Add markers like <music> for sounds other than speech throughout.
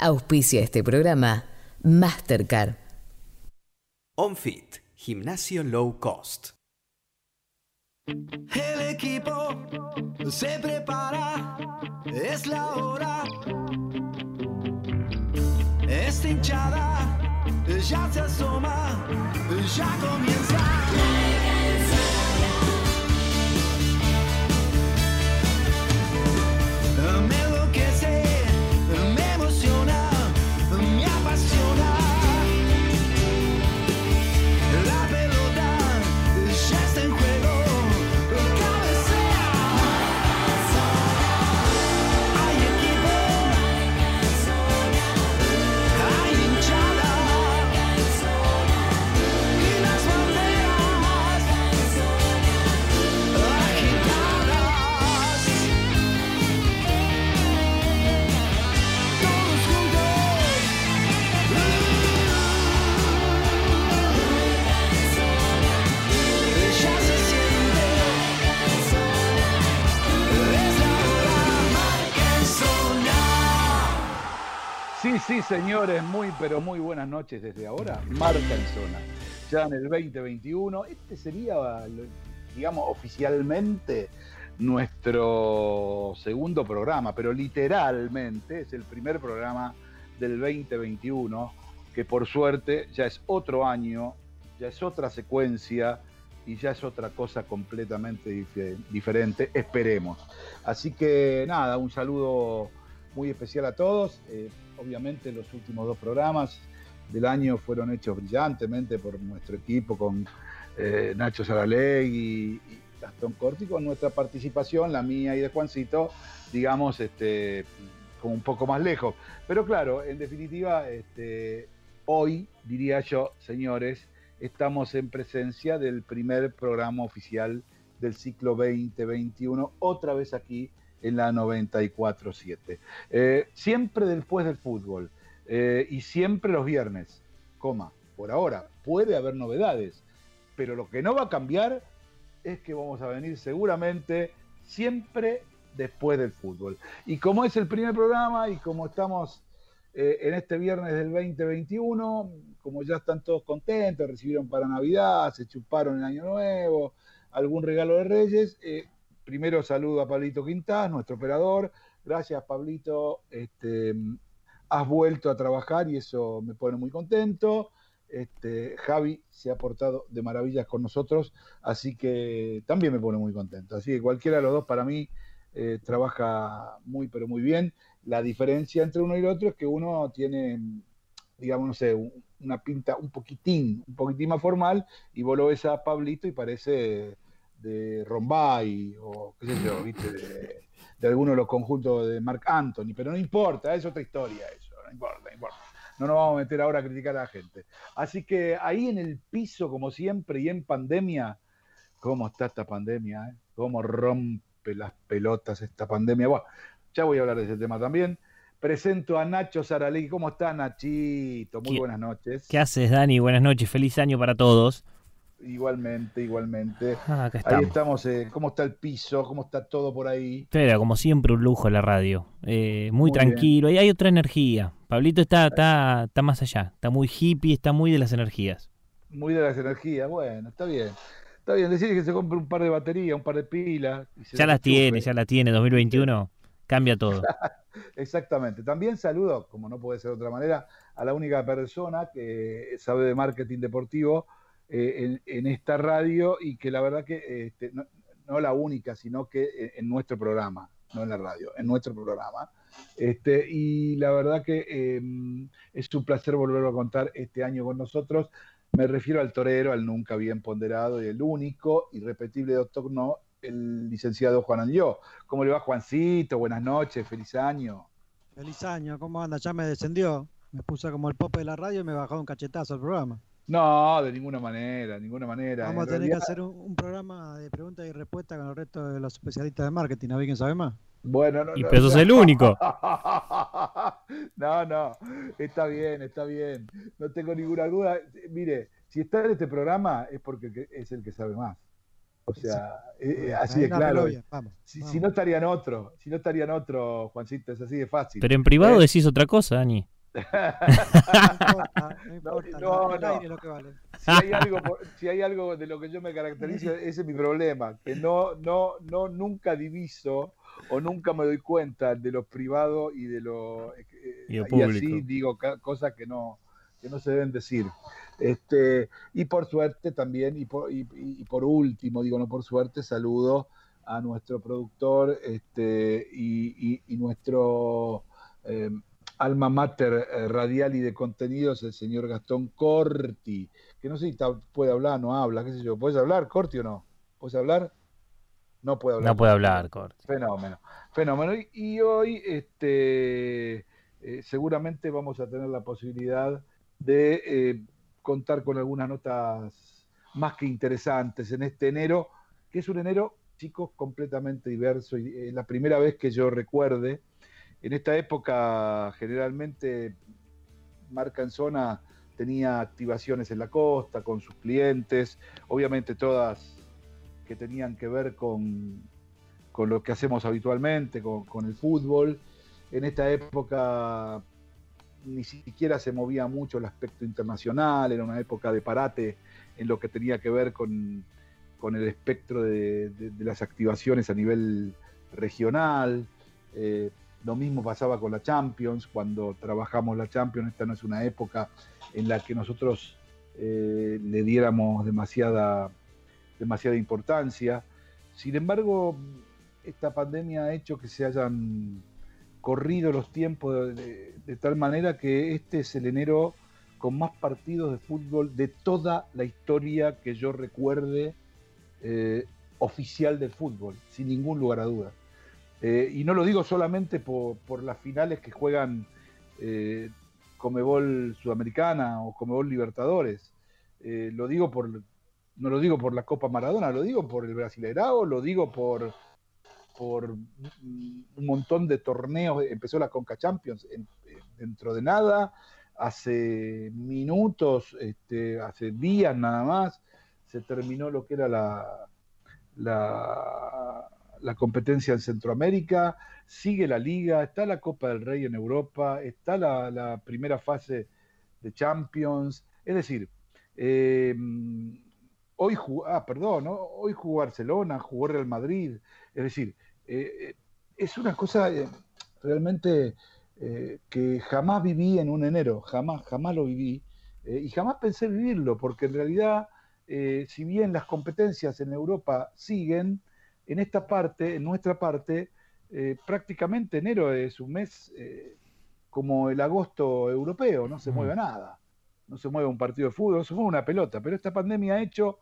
Auspicia este programa Mastercard. OnFit, gimnasio low cost. El equipo se prepara, es la hora. Esta hinchada ya se asoma, ya comienza. Sí, señores, muy, pero muy buenas noches desde ahora. Marca en zona. Ya en el 2021, este sería, digamos, oficialmente nuestro segundo programa, pero literalmente es el primer programa del 2021, que por suerte ya es otro año, ya es otra secuencia y ya es otra cosa completamente dife- diferente, esperemos. Así que nada, un saludo muy especial a todos. Eh, obviamente los últimos dos programas del año fueron hechos brillantemente por nuestro equipo con eh, Nacho Saralegui y Gastón Corti, con nuestra participación, la mía y de Juancito, digamos, este, como un poco más lejos. Pero claro, en definitiva, este, hoy, diría yo, señores, estamos en presencia del primer programa oficial del ciclo 2021, otra vez aquí en la 94.7. Eh, siempre después del fútbol eh, y siempre los viernes, coma, por ahora, puede haber novedades, pero lo que no va a cambiar es que vamos a venir seguramente siempre después del fútbol. Y como es el primer programa y como estamos eh, en este viernes del 2021, como ya están todos contentos, recibieron para Navidad, se chuparon el Año Nuevo, algún regalo de Reyes, eh, primero saludo a Pablito Quintás, nuestro operador. Gracias, Pablito. Este, has vuelto a trabajar y eso me pone muy contento. Este, Javi se ha portado de maravillas con nosotros, así que también me pone muy contento. Así que cualquiera de los dos para mí eh, trabaja muy, pero muy bien. La diferencia entre uno y el otro es que uno tiene, digamos, no sé, un- una pinta un poquitín, un poquitín más formal, y vos lo ves a Pablito y parece de Rombay o qué sé yo, ¿viste? De, de alguno de los conjuntos de Marc Anthony, pero no importa, es otra historia eso, no importa, no importa. No nos vamos a meter ahora a criticar a la gente. Así que ahí en el piso, como siempre, y en pandemia, ¿cómo está esta pandemia? eh? ¿Cómo rompe las pelotas esta pandemia? Bueno, ya voy a hablar de ese tema también. Presento a Nacho Saralegui. ¿Cómo está Nachito? Muy ¿Qué- buenas noches. ¿Qué haces, Dani? Buenas noches, feliz año para todos. Igualmente, igualmente. Ah, acá Ahí estamos. estamos. eh, ¿Cómo está el piso? ¿Cómo está todo por ahí? Pero como siempre, un lujo la radio. Eh, muy, tranquilo. Y hay otra energía. Pablito está, está, está más allá. Está muy hippie, está muy de las energías. Muy de las energías. Bueno, está bien. Está bien. Decir que se compre un par de baterías, un par de pilas. y se Ya las tiene, ya las tiene. 2021 cambia todo. <laughs> Exactamente. También saludo, como no puede ser de otra manera, a la única persona que sabe de marketing deportivo eh, en, esta radio y que la verdad que este, no, la única, sino que en, nuestro programa, no en la radio, en nuestro programa. Este, y la verdad que eh, es un placer volverlo a contar este año con nosotros. Me refiero al torero, al nunca bien ponderado y el único, irrepetible doctor no, el licenciado Juan Andió. ¿Cómo le va Juancito? Buenas noches, feliz año. Feliz año, ¿cómo anda? Ya me descendió. Me puso como el pope de la radio y me bajó un cachetazo al programa. No, de ninguna manera, de ninguna manera. Vamos a En tener realidad- que hacer un, un programa de preguntas y respuestas con el resto de los especialistas de marketing. ¿A ver quién sabe más? Bueno, no, Y no, pero sos el único. <laughs> No, no, está bien, está bien. No tengo ninguna duda. Mire, si está en este programa es porque que- es el que sabe más. O sea, eh, bien. así de claro. Vamos. Si, vamos. si no estarían otro, si no estarían otro, Juancito, es así de fácil. Pero en privado ¿Eh? decís otra cosa, Dani. <laughs> No importa, no importa. no, el no. aire es lo que vale. si hay algo si hay algo de lo que yo me caracterizo <laughs> ese es mi problema que no no no nunca diviso o nunca me doy cuenta de lo privado y de lo eh, Y así digo cosas que no que no se deben decir este y por suerte también y por, y, por último digo no por suerte saludo a nuestro productor este y, nuestro eh, alma mater eh, radial y de contenidos el señor Gastón Corti que no sé si puede hablar, no habla, qué sé yo. ¿Puedes hablar, Corti, o no? ¿Puedes hablar? No puede hablar. No puede hablar, Corti. Fenómeno, fenómeno. Y, y hoy, este, eh, seguramente vamos a tener la posibilidad de eh, contar con algunas notas más que interesantes en este enero, que es un enero, chicos, completamente diverso. Y es la primera vez que yo recuerde, en esta época generalmente Marca en Zona tenía activaciones en la costa con sus clientes, obviamente todas que tenían que ver con, con lo que hacemos habitualmente, con, el fútbol. En esta época ni siquiera se movía mucho el aspecto internacional, era una época de parate en lo que tenía que ver con, con el espectro de, de- de las activaciones a nivel regional. Eh, lo mismo pasaba con la Champions, cuando trabajamos la Champions, esta no es una época en la que nosotros eh, le diéramos demasiada, demasiada importancia. Sin embargo, esta pandemia ha hecho que se hayan corrido los tiempos de, tal manera que este es el enero con más partidos de fútbol de toda la historia que yo recuerde eh, oficial del fútbol, sin ningún lugar a dudas. Eh, y no lo digo solamente por, las finales que juegan eh, Comebol Sudamericana o Comebol Libertadores. Eh, lo digo por, no lo digo por la Copa Maradona, lo digo por el Brasileirao, lo digo por, por un montón de torneos. Empezó la Conca Champions en- dentro de nada, hace minutos, este, hace días nada más, se terminó lo que era la, la, la competencia en Centroamérica, sigue la liga, está la Copa del Rey en Europa, está la, primera fase de Champions, es decir, eh, hoy jugó, ah, perdón, hoy jugó Barcelona, jugó Real Madrid, es decir, eh, es una cosa eh, realmente eh, que jamás viví en un enero, jamás, jamás lo viví, eh, y jamás pensé vivirlo, porque en realidad, eh, si bien las competencias en Europa siguen, en esta parte, en nuestra parte, eh, prácticamente enero es un mes eh, como el agosto europeo, no se Mm. mueve nada, no se mueve un partido de fútbol, no se mueve una pelota, pero esta pandemia ha hecho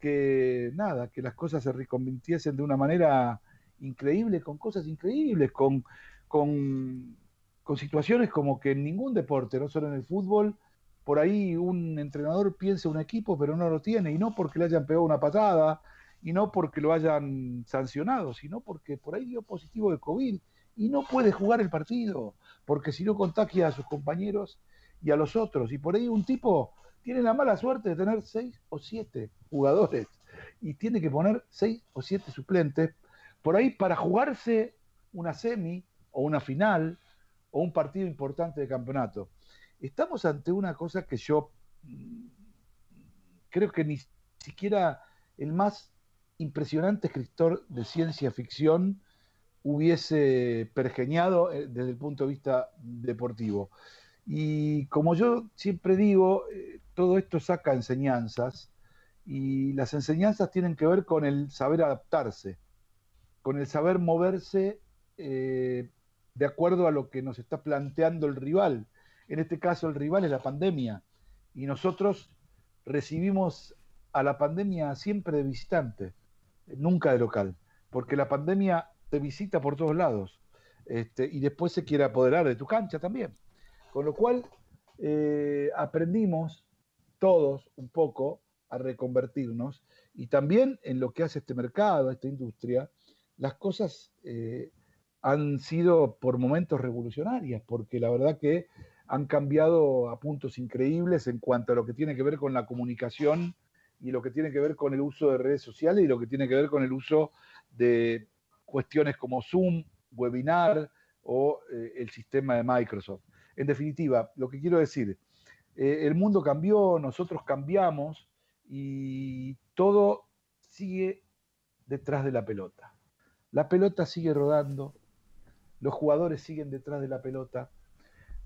que nada, que las cosas se reconvirtiesen de una manera increíble, con cosas increíbles, con, con, con situaciones como que en ningún deporte, no solo en el fútbol, por ahí un entrenador piensa un equipo pero no lo tiene, y no porque le hayan pegado una patada, y no porque lo hayan sancionado, sino porque por ahí dio positivo de COVID y no puede jugar el partido, porque si no contagia a sus compañeros y a los otros. Y por ahí un tipo tiene la mala suerte de tener seis o siete jugadores y tiene que poner seis o siete suplentes por ahí para jugarse una semi o una final o un partido importante de campeonato. Estamos ante una cosa que yo mm, creo que ni siquiera el más impresionante escritor de ciencia ficción hubiese pergeñado eh, desde el punto de vista deportivo. Y como yo siempre digo, eh, todo esto saca enseñanzas y las enseñanzas tienen que ver con el saber adaptarse, con el saber moverse eh, de acuerdo a lo que nos está planteando el rival. En este caso el rival es la pandemia y nosotros recibimos a la pandemia siempre de visitante, nunca de local, porque la pandemia te visita por todos lados este, y después se quiere apoderar de tu cancha también. Con lo cual eh, aprendimos todos un poco a reconvertirnos y también en lo que hace este mercado, esta industria, las cosas eh, han sido por momentos revolucionarias, porque la verdad que han cambiado a puntos increíbles en cuanto a lo que tiene que ver con la comunicación y lo que tiene que ver con el uso de redes sociales y lo que tiene que ver con el uso de cuestiones como Zoom, webinar o eh, el sistema de Microsoft. En definitiva, lo que quiero decir, eh, el mundo cambió, nosotros cambiamos y todo sigue detrás de la pelota. La pelota sigue rodando, los jugadores siguen detrás de la pelota,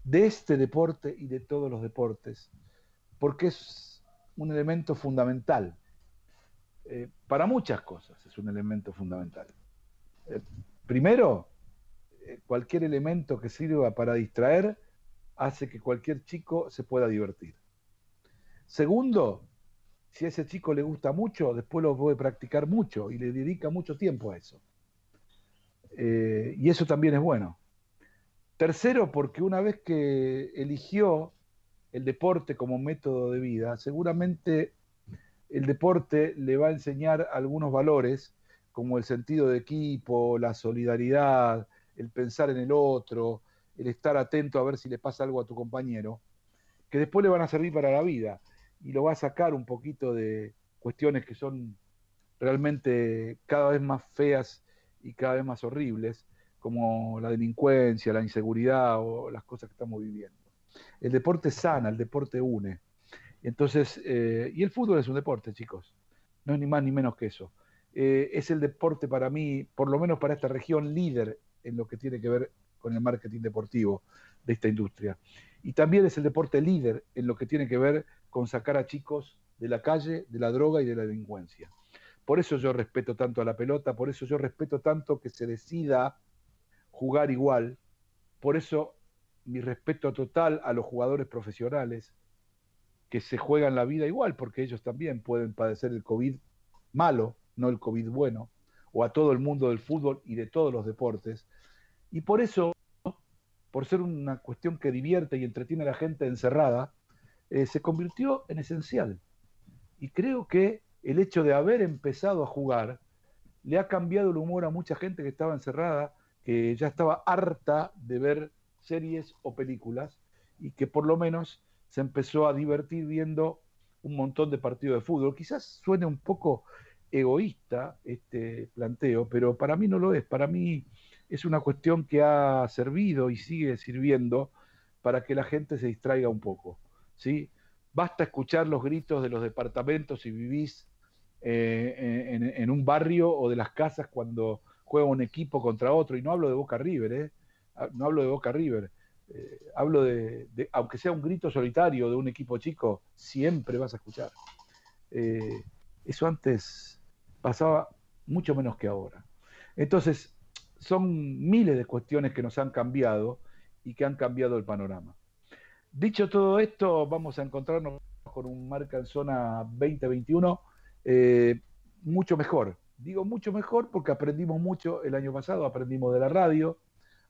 de este deporte y de todos los deportes, porque es un elemento fundamental. Eh, para muchas cosas es un elemento fundamental. Eh, primero, eh, cualquier elemento que sirva para distraer hace que cualquier chico se pueda divertir. Segundo, si a ese chico le gusta mucho, después lo puede practicar mucho y le dedica mucho tiempo a eso. Y eso también es bueno. Tercero, porque una vez que eligió el deporte como método de vida, seguramente el deporte le va a enseñar algunos valores, como el sentido de equipo, la solidaridad, el pensar en el otro, el estar atento a ver si le pasa algo a tu compañero, que después le van a servir para la vida y lo va a sacar un poquito de cuestiones que son realmente cada vez más feas y cada vez más horribles, como la delincuencia, la inseguridad o las cosas que estamos viviendo. El deporte sana, el deporte une. Entonces, eh, y el fútbol es un deporte, chicos. No es ni más ni menos que eso. Eh, es el deporte para mí, por lo menos para esta región, líder en lo que tiene que ver con el marketing deportivo de esta industria. Y también es el deporte líder en lo que tiene que ver con sacar a chicos de la calle, de la droga y de la delincuencia. Por eso yo respeto tanto a la pelota, por eso yo respeto tanto que se decida jugar igual, por eso mi respeto total a los jugadores profesionales que se juegan la vida igual, porque ellos también pueden padecer el COVID malo, no el COVID bueno, o a todo el mundo del fútbol y de todos los deportes. Y por eso, por ser una cuestión que divierte y entretiene a la gente encerrada, eh, se convirtió en esencial. Y creo que el hecho de haber empezado a jugar le ha cambiado el humor a mucha gente que estaba encerrada, que ya estaba harta de ver series o películas y que por lo menos se empezó a divertir viendo un montón de partidos de fútbol. Quizás suene un poco egoísta este planteo, pero para mí no lo es. Para mí es una cuestión que ha servido y sigue sirviendo para que la gente se distraiga un poco. ¿sí? Basta escuchar los gritos de los departamentos si vivís eh, en, en, un barrio o de las casas cuando juega un equipo contra otro. Y no hablo de Boca River, ¿eh? No hablo de Boca River. Eh, hablo de, de, aunque sea un grito solitario de un equipo chico, siempre vas a escuchar. Eh, eso antes pasaba mucho menos que ahora. Entonces, son miles de cuestiones que nos han cambiado y que han cambiado el panorama. Dicho todo esto, vamos a encontrarnos con un marca en zona 2021 eh, mucho mejor. Digo mucho mejor porque aprendimos mucho el año pasado, aprendimos de la radio,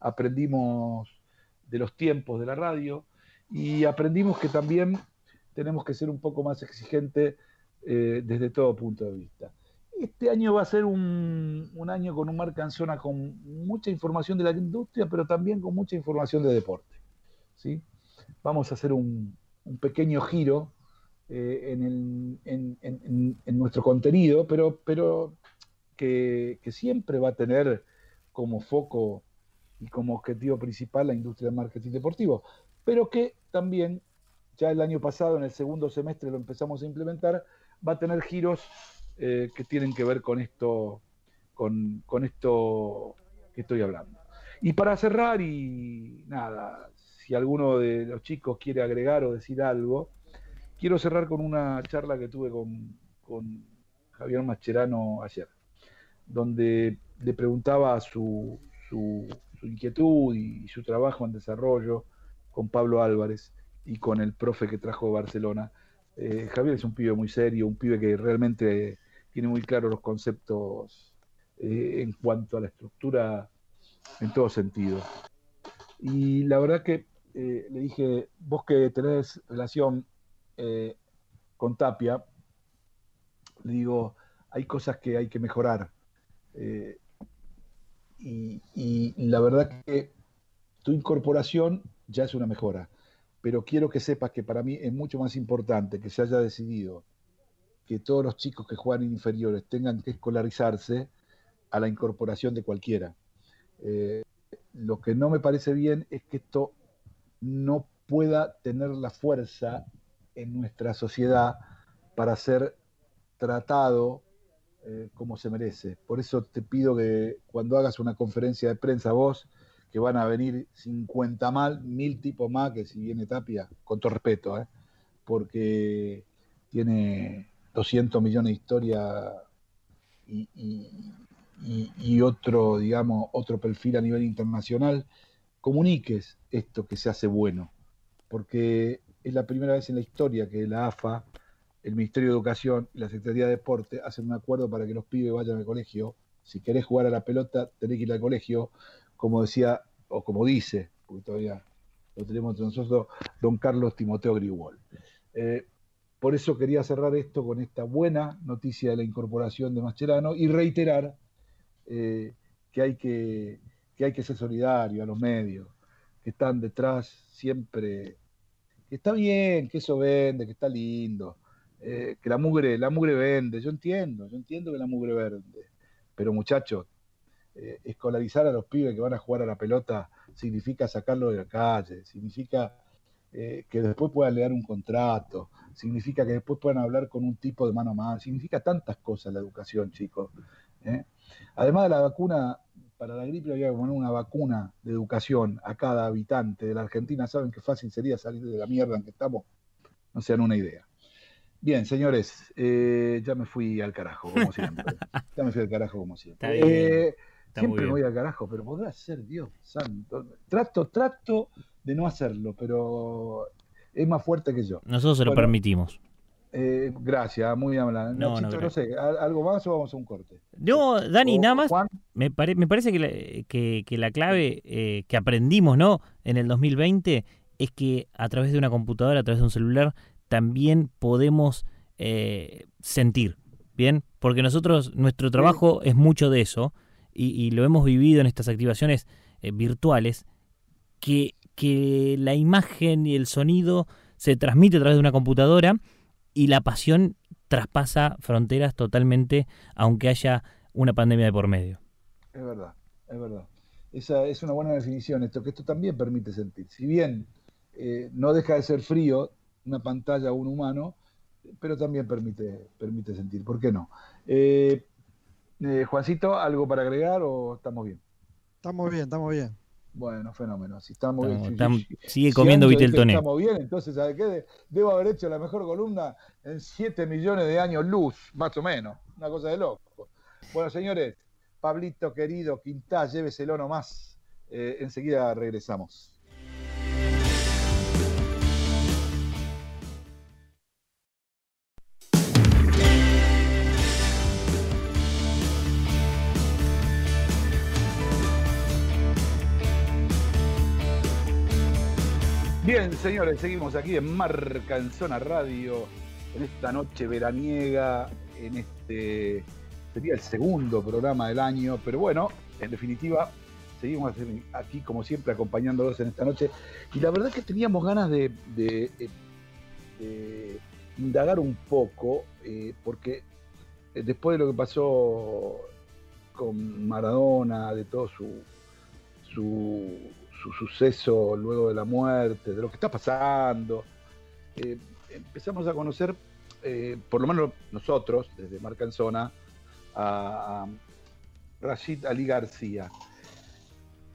aprendimos de los tiempos de la radio y aprendimos que también tenemos que ser un poco más exigentes eh, desde todo punto de vista. Este año va a ser un, un, año con un marca en zona con mucha información de la industria, pero también con mucha información de deporte. ¿sí? Vamos a hacer un, un pequeño giro eh, en, el, en, en, nuestro contenido, pero, pero que, que, siempre va a tener como foco y como objetivo principal la industria del marketing deportivo, pero que también ya el año pasado, en el segundo semestre, lo empezamos a implementar, va a tener giros eh, que tienen que ver con esto, con, con esto que estoy hablando. Y para cerrar, y nada, si alguno de los chicos quiere agregar o decir algo, quiero cerrar con una charla que tuve con, con Javier Mascherano ayer, donde le preguntaba su, su, su, inquietud y su trabajo en desarrollo con Pablo Álvarez y con el profe que trajo Barcelona. Eh, Javier es un pibe muy serio, un pibe que realmente tiene muy claros los conceptos eh, en cuanto a la estructura en todo sentido. Y la verdad que eh, le dije, vos que tenés relación con Tapia, le digo, hay cosas que hay que mejorar. Y, la verdad que tu incorporación ya es una mejora, pero quiero que sepas que para mí es mucho más importante que se haya decidido que todos los chicos que juegan inferiores tengan que escolarizarse a la incorporación de cualquiera. Eh, lo que no me parece bien es que esto no pueda tener la fuerza en nuestra sociedad para ser tratado eh, como se merece. Por eso te pido que cuando hagas una conferencia de prensa vos, que van a venir 50 mal, mil tipos más que si viene Tapia, con todo respeto, ¿eh? porque tiene 200 millones de historia y, y- otro, digamos, otro perfil a nivel internacional, comuniques esto que se hace bueno, porque es la primera vez en la historia que la AFA, el Ministerio de Educación y la Secretaría de Deporte hacen un acuerdo para que los pibes vayan al colegio. Si querés jugar a la pelota, tenés que ir al colegio, como decía, o como dice, porque todavía lo tenemos entre nosotros, don Carlos Timoteo Grigol. Eh, por eso quería cerrar esto con esta buena noticia de la incorporación de Mascherano y reiterar eh, que, hay que, que hay que ser solidario a los medios que están detrás siempre. Que está bien, que eso vende, que está lindo, eh, que la mugre, la mugre vende. Yo entiendo, yo entiendo que la mugre vende. Pero muchachos, eh, escolarizar a los pibes que van a jugar a la pelota significa sacarlos de la calle, significa eh, que después puedan leer un contrato, significa que después puedan hablar con un tipo de mano a mano, significa tantas cosas la educación, chicos. ¿eh? Además de la vacuna, para la gripe había que poner una vacuna de educación a cada habitante de la Argentina. ¿Saben qué fácil sería salir de la mierda en que estamos? No se dan una idea. Bien, señores, eh, ya me fui al carajo, como siempre. <laughs> ya me fui al carajo, como siempre. Está bien, Eh, está siempre me voy al carajo, pero podrá ser Dios santo. Trato, trato de no hacerlo, pero es más fuerte que yo. Nosotros se lo Bueno. permitimos. Eh, gracias, muy amable. No, Nachito, no, no, sé, ¿al- ¿algo más o vamos a un corte? No, Dani, O- nada más, Juan, me, pare- me parece que la, que, que la clave eh, que aprendimos ¿no? en el 2020 es que a través de una computadora, a través de un celular, también podemos eh, sentir, ¿bien? Porque nosotros, nuestro trabajo es mucho de eso y, y lo hemos vivido en estas activaciones eh, virtuales, que, que la imagen y el sonido se transmite a través de una computadora y la pasión traspasa fronteras totalmente, aunque haya una pandemia de por medio. es verdad, es verdad. Esa es una buena definición, esto que esto también permite sentir. Si bien eh, no deja de ser frío una pantalla o un humano, pero también permite, permite sentir. ¿Por qué no? Eh, eh, Juancito, ¿algo para agregar o estamos bien? Estamos bien, estamos bien. Bueno, fenómeno. Si estamos si- sigue si comiendo Ancho dice vitel que toné. Estamos bien, entonces, ¿sabe qué? De- Debo haber hecho la mejor columna en 7 millones de años luz, más o menos. Una cosa de loco. Bueno, señores, Pablito querido, Quintá, lléveselo nomás. Eh, enseguida regresamos. Señores, seguimos aquí en Marca en Zona Radio, en esta noche veraniega, en este, sería el segundo programa del año, pero bueno, en definitiva, seguimos aquí como siempre acompañándolos en esta noche. Y la verdad que teníamos ganas de, eh, indagar un poco, eh, porque eh, después de lo que pasó con Maradona, de todo su, su, su suceso luego de la muerte, de lo que está pasando. Eh, empezamos a conocer, eh, por lo menos nosotros, desde Marca en Zona, a, Rashid Ali García.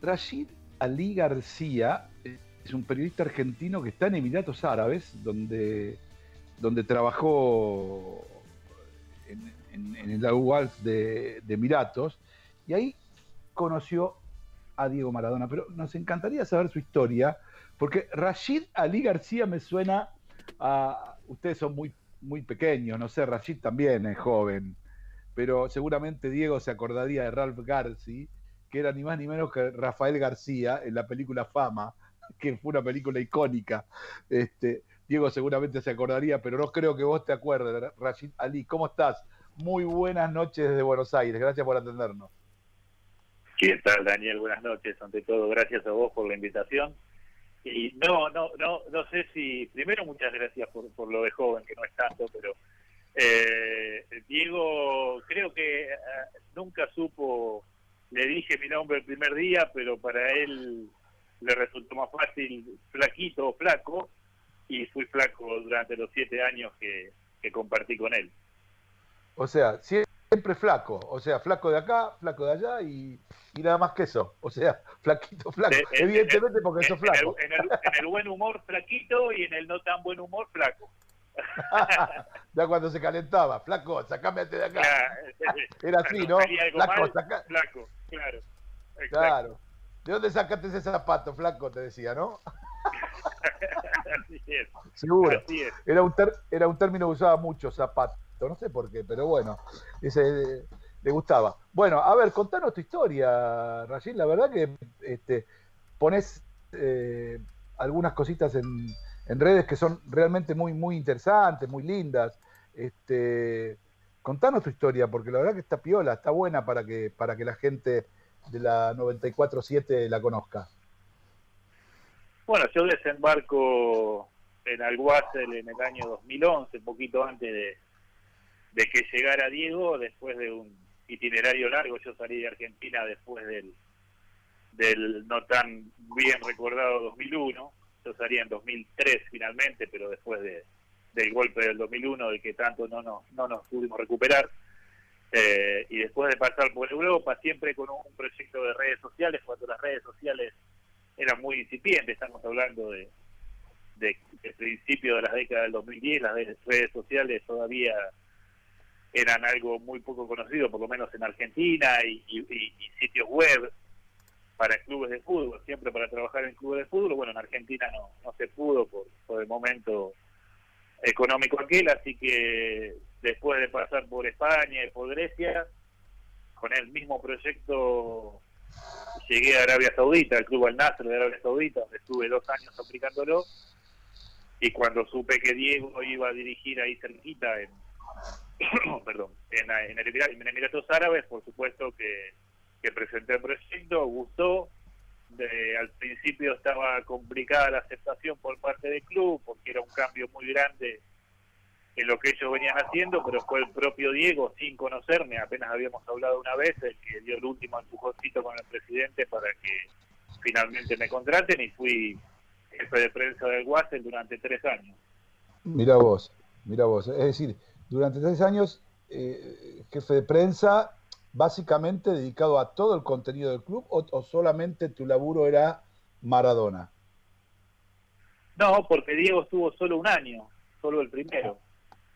Rashid Ali García es un periodista argentino que está en Emiratos Árabes, donde, donde trabajó en el Al de, de Emiratos, y ahí conoció a Diego Maradona, pero nos encantaría saber su historia, porque Rashid Ali García me suena a... Ustedes son muy, muy pequeños, no sé, Rashid también es joven, pero seguramente Diego se acordaría de Ralph Garci, que era ni más ni menos que Rafael García en la película Fama, que fue una película icónica. Este, Diego seguramente se acordaría, pero no creo que vos te acuerdes, Rashid Ali. ¿Cómo estás? Muy buenas noches desde Buenos Aires, gracias por atendernos. ¿Qué tal, Daniel? Buenas noches. Ante todo, gracias a vos por la invitación. Y no, no, no, no sé si. Primero, muchas gracias por, por lo de joven, que no es tanto, pero Eh, Diego, creo que eh, nunca supo, le dije mi nombre el primer día, pero para él le resultó más fácil flaquito o flaco, y fui flaco durante los siete años que, que compartí con él. O sea, siempre flaco. O sea, flaco de acá, flaco de allá y, y nada más que eso. O sea, <laughs> flaquito, flaco. Eh, eh, Evidentemente porque sos En el, flaco. en, el, en el buen humor flaquito y en el no tan buen humor flaco. <laughs> ya cuando se calentaba, flaco, sacame de acá. Claro, <laughs> Era así, ¿no? Flaco, mal, saca- flaco, claro. Exacto. Claro. ¿De dónde sacaste ese zapato, flaco? Te decía, ¿no? Así es, Seguro. así es. Era un, ter- era un término que usaba mucho, zapato. No sé por qué, pero bueno, ese le gustaba. Bueno, a ver, contanos tu historia, Rayín. La verdad que este, pones eh, algunas cositas en, en redes que son realmente muy, muy interesantes, muy lindas. Este, contanos tu historia, porque la verdad que está piola, está buena para que, para que la gente de la 94.7 la conozca. Bueno, yo desembarco en Alguacel en el año 2011, un poquito antes de, de que llegara Diego, después de un itinerario largo. Yo salí de Argentina después del, del no tan bien recordado 2001. Yo salí en 2003 finalmente, pero después de, del golpe del 2001, del que tanto no nos, no nos pudimos recuperar. Eh, y después de pasar por Europa, siempre con un proyecto de redes sociales, cuando las redes sociales eran muy incipientes, estamos hablando de, de, de principio de las décadas del 2010, las redes, redes sociales todavía eran algo muy poco conocido, por lo menos en Argentina, y, sitios web para clubes de fútbol, siempre para trabajar en clubes de fútbol. Bueno, en Argentina no, no se pudo por, por el momento económico aquel, así que después de pasar por España y por Grecia, con el mismo proyecto llegué a Arabia Saudita, al club Al Nasr de Arabia Saudita, donde estuve dos años aplicándolo. Y cuando supe que Diego iba a dirigir ahí cerquita, en, <coughs> perdón, en, en, el en Emiratos Árabes, por supuesto que, que presenté el proyecto, gustó. De- al principio estaba complicada la aceptación por parte del club, porque era un cambio muy grande en lo que ellos venían haciendo, pero fue el propio Diego, sin conocerme, apenas habíamos hablado una vez, el que dio el último empujoncito con el presidente para que finalmente me contraten y fui jefe de prensa del Guasel durante tres años. Mira vos, mira vos. Es decir, durante tres años, eh, jefe de prensa, básicamente dedicado a todo el contenido del club, o, o solamente tu laburo era Maradona. No, porque Diego estuvo solo un año, solo el primero.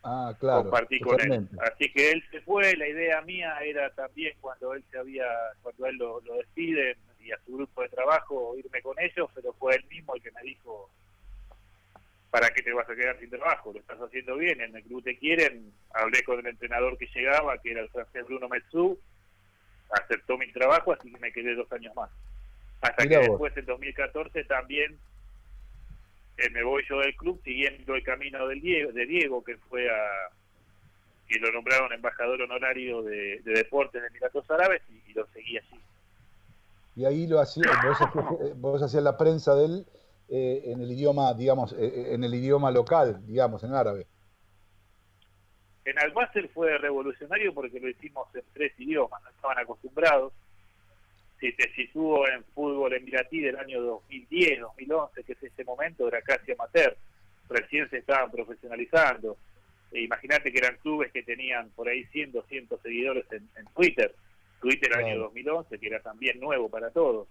Ah, claro. compartí con él. Así que él se fue, la idea mía era también cuando él se había, cuando él lo, lo despiden y a su grupo de trabajo irme con ellos, pero fue él mismo el que me dijo, ¿para qué te vas a quedar sin trabajo? Lo estás haciendo bien, en el club te quieren. Hablé con el entrenador que llegaba, que era el francés Bruno Metzou, aceptó mi trabajo, así que me quedé dos años más. Hasta Mirá que vos. después, en 2014, también eh, me voy yo del club siguiendo el camino del Diego, de Diego, que fue a que lo nombraron embajador honorario de, de deportes de Emiratos Árabes y, y lo seguí allí. Y ahí lo hacía, vos hacías, vos hacías la prensa de él eh, en el idioma, digamos, eh, en el idioma local, digamos, en árabe. En Albacel fue revolucionario porque lo hicimos en tres idiomas, no estaban acostumbrados. Si te sitúo en fútbol emiratí del año 2010, 2011, que es este momento, era casi amateur, recién se estaban profesionalizando. E imagínate que eran clubes que tenían por ahí 100, 200 seguidores en, en Twitter. Twitter año Claro. 2011, que era también nuevo para todos.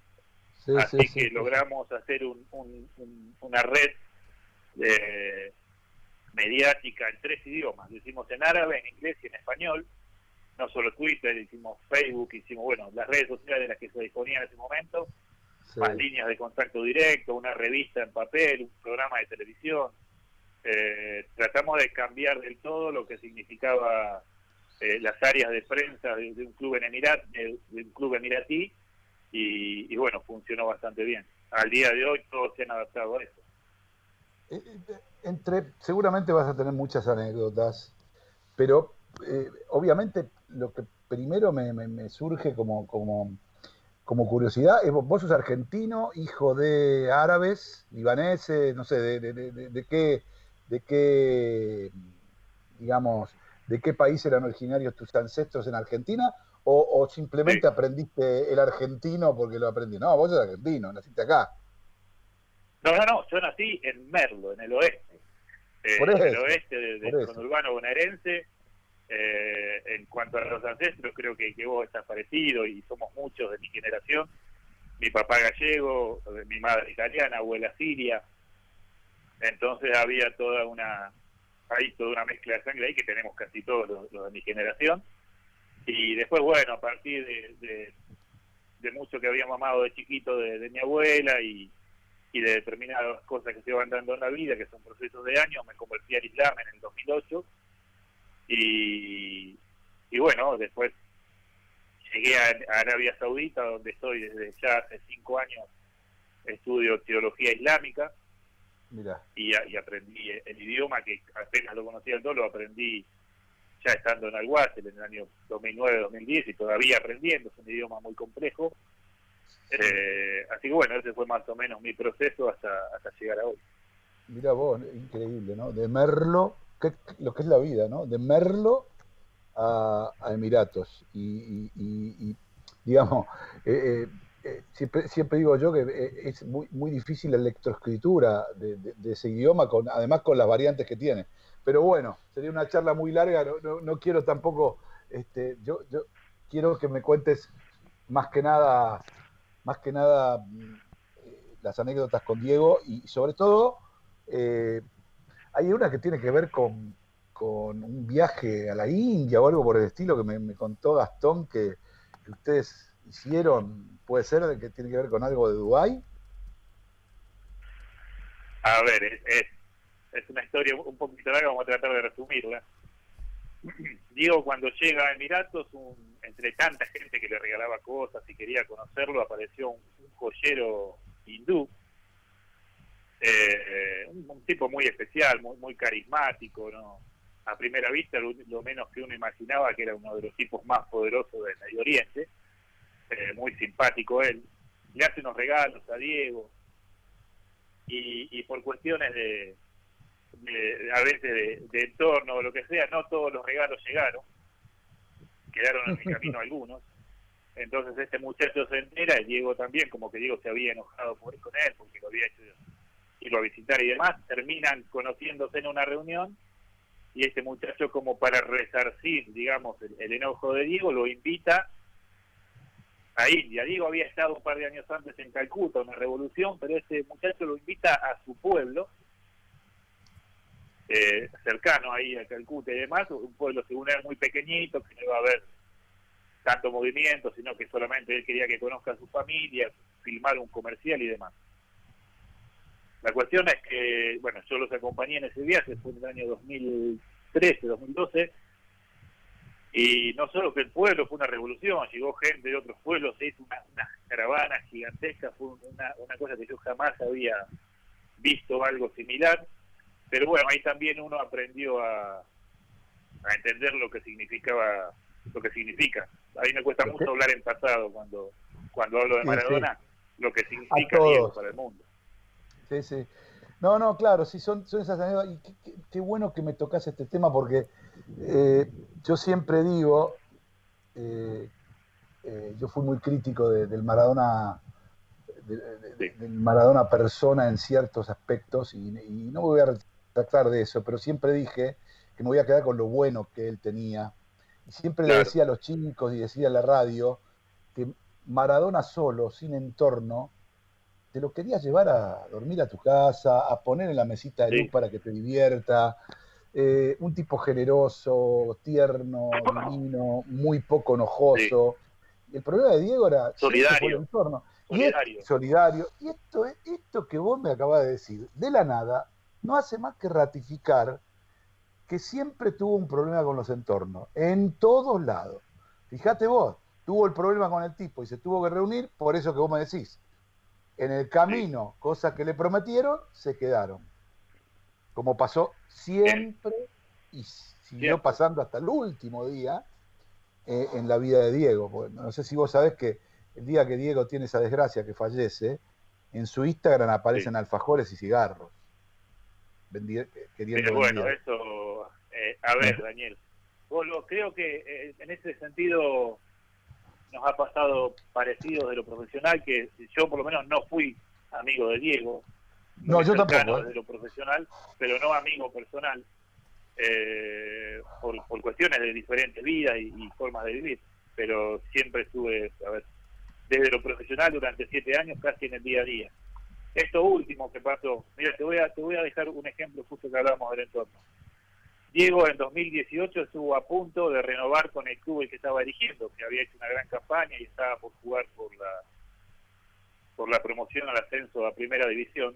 Sí, Así sí, que sí, logramos hacer un- un- un- una red eh, mediática en tres idiomas. Lo hicimos en árabe, en inglés y en español. No solo Twitter, hicimos Facebook, hicimos, bueno, las redes sociales de las que se disponían en ese momento, más líneas de contacto directo, una revista en papel, un programa de televisión. Eh, tratamos de cambiar del todo lo que significaba eh, las áreas de prensa de, de un club en Emirat, de, de un club emiratí, y, y bueno, funcionó bastante bien. Al día de hoy todos se han adaptado a eso. Eh, eh, Entre, seguramente vas a tener muchas anécdotas, pero eh, obviamente lo que primero me, me- surge como, como, como curiosidad es, vos sos argentino, hijo de árabes, libaneses, no sé, de- de qué, de qué, digamos, de qué país eran originarios tus ancestros en Argentina? ¿O, o simplemente Sí. aprendiste el argentino porque lo aprendí? No, vos sos argentino, naciste acá. No, no, no, yo nací en Merlo, en el oeste. Eh, Por en el eso, oeste de- del por eso. conurbano bonaerense. Eh, en cuanto a los ancestros, creo que, que vos estás parecido y somos muchos de mi generación. Mi papá gallego, mi madre italiana, abuela siria. Entonces había toda una, hay toda una mezcla de sangre ahí que tenemos casi todos los, los de mi generación. Y después, bueno, a partir de, de, de mucho que había mamado de chiquito de, de mi abuela y, y de determinadas cosas que se van dando en la vida, que son procesos de años, me convertí al Islam en el 2008 y, y bueno, después llegué a, Arabia Saudita, donde estoy desde ya hace cinco años, estudio teología islámica. Mira, y, aprendí el idioma que apenas lo conocía todo, lo aprendí ya estando en Alguacil en el año 2009-2010 y todavía aprendiendo, es un idioma muy complejo. Eh, así que bueno, ese fue más o menos mi proceso hasta, hasta llegar a hoy. mira vos, increíble, ¿no? De Merlo, qué- lo que es la vida, ¿no? De Merlo a, a Emiratos. Y, y- y- digamos, eh, eh, eh, siempre, siempre digo yo que eh, es muy, muy difícil la electroescritura de, de- de ese idioma, con, además con las variantes que tiene. Pero bueno, sería una charla muy larga, no, no- no quiero tampoco, este, yo, yo quiero que me cuentes más que nada, más que nada mm, las anécdotas con Diego y sobre todo eh, hay una que tiene que ver con, con un viaje a la India o algo por el estilo que me, contó Gastón que, que ustedes hicieron, puede ser que tiene que ver con algo de Dubái. A ver, es, es, una historia un poquito larga, vamos a tratar de resumirla. <clears throat> Diego cuando llega a Emiratos, un- entre tanta gente que le regalaba cosas y quería conocerlo, apareció un, un joyero hindú, eh, un, un tipo muy especial, muy, muy carismático, ¿no? A primera vista, lo, lo menos que uno imaginaba que era uno de los tipos más poderosos del Medio Oriente, eh, muy simpático él. Le hace unos regalos a Diego, y, y por cuestiones de, de- a veces de, de entorno o lo que sea, no todos los regalos llegaron, quedaron en mi <laughs> camino algunos. Entonces este muchacho se entera, y Diego también, como que Diego se había enojado por, con él, porque lo había hecho irlo a visitar y demás, terminan conociéndose en una reunión y este muchacho como para resarcir, digamos, el, el enojo de Diego, lo invita a India. Diego había estado un par de años antes en Calcuta, una revolución, pero este muchacho lo invita a su pueblo, eh, cercano ahí a Calcuta y demás, un pueblo según él muy pequeñito, que no iba a haber tanto movimiento, sino que solamente él quería que conozca a su familia, filmar un comercial y demás. La cuestión es que, bueno, yo los acompañé en ese viaje, fue en el año 2013, 2012, y no solo que el pueblo fue una revolución, llegó gente de otros pueblos, se hizo una, una caravana gigantesca, fue una, una cosa que yo jamás había visto algo similar, pero bueno, ahí también uno aprendió a, a entender lo que significaba, lo que significa. A mí me cuesta mucho hablar en pasado cuando, cuando hablo de Sí, Maradona, lo que significa. Diego para el mundo. Sí, sí. No, no, claro, sí, son, son esas anécdotas. Y qué, qué- qué bueno que me tocas este tema porque eh, yo siempre digo, eh, eh, yo fui muy crítico de- del Maradona, de- de- de- del Maradona persona en ciertos aspectos y, y no me voy a retractar de eso, pero siempre dije que me voy a quedar con lo bueno que él tenía. Y siempre le decía a los chicos y decía en la radio que Maradona solo, sin entorno, te lo querías llevar a dormir a tu casa, a poner en la mesita de Sí. luz para que te divierta. Eh, un tipo generoso, tierno, divino, muy poco enojoso. Y el problema de Diego era Solidario. el entorno. Y Solidario. es- solidario. Y esto, es- esto que vos me acabas de decir, de la nada, no hace más que ratificar que siempre tuvo un problema con los entornos, en todos lados. Fíjate vos, tuvo el problema con el tipo y se tuvo que reunir, por eso que vos me decís. En el camino, cosas que le prometieron, se quedaron. Como pasó siempre y siguió pasando hasta el último día eh, en la vida de Diego. No sé si vos sabés que el día que Diego tiene esa desgracia que fallece, en su Instagram aparecen alfajores y cigarros. Queriendo Pero bueno, vender. eso, eh, a ver, Daniel, Bolo, creo que eh, en ese sentido nos ha pasado parecido de lo profesional, que yo por lo menos no fui amigo de Diego. No, yo tampoco, ¿eh? Desde lo profesional, pero no amigo personal, eh, por, por cuestiones de diferentes vidas y, y formas de vivir. Pero siempre estuve, a ver, desde lo profesional durante siete años, casi en el día a día. Esto último que pasó, mira, te voy a, te voy a dejar un ejemplo justo que hablábamos del entorno. Diego en 2018 estuvo a punto de renovar con el club el que estaba dirigiendo, que había hecho una gran campaña y estaba por jugar por la por la promoción al ascenso a primera división.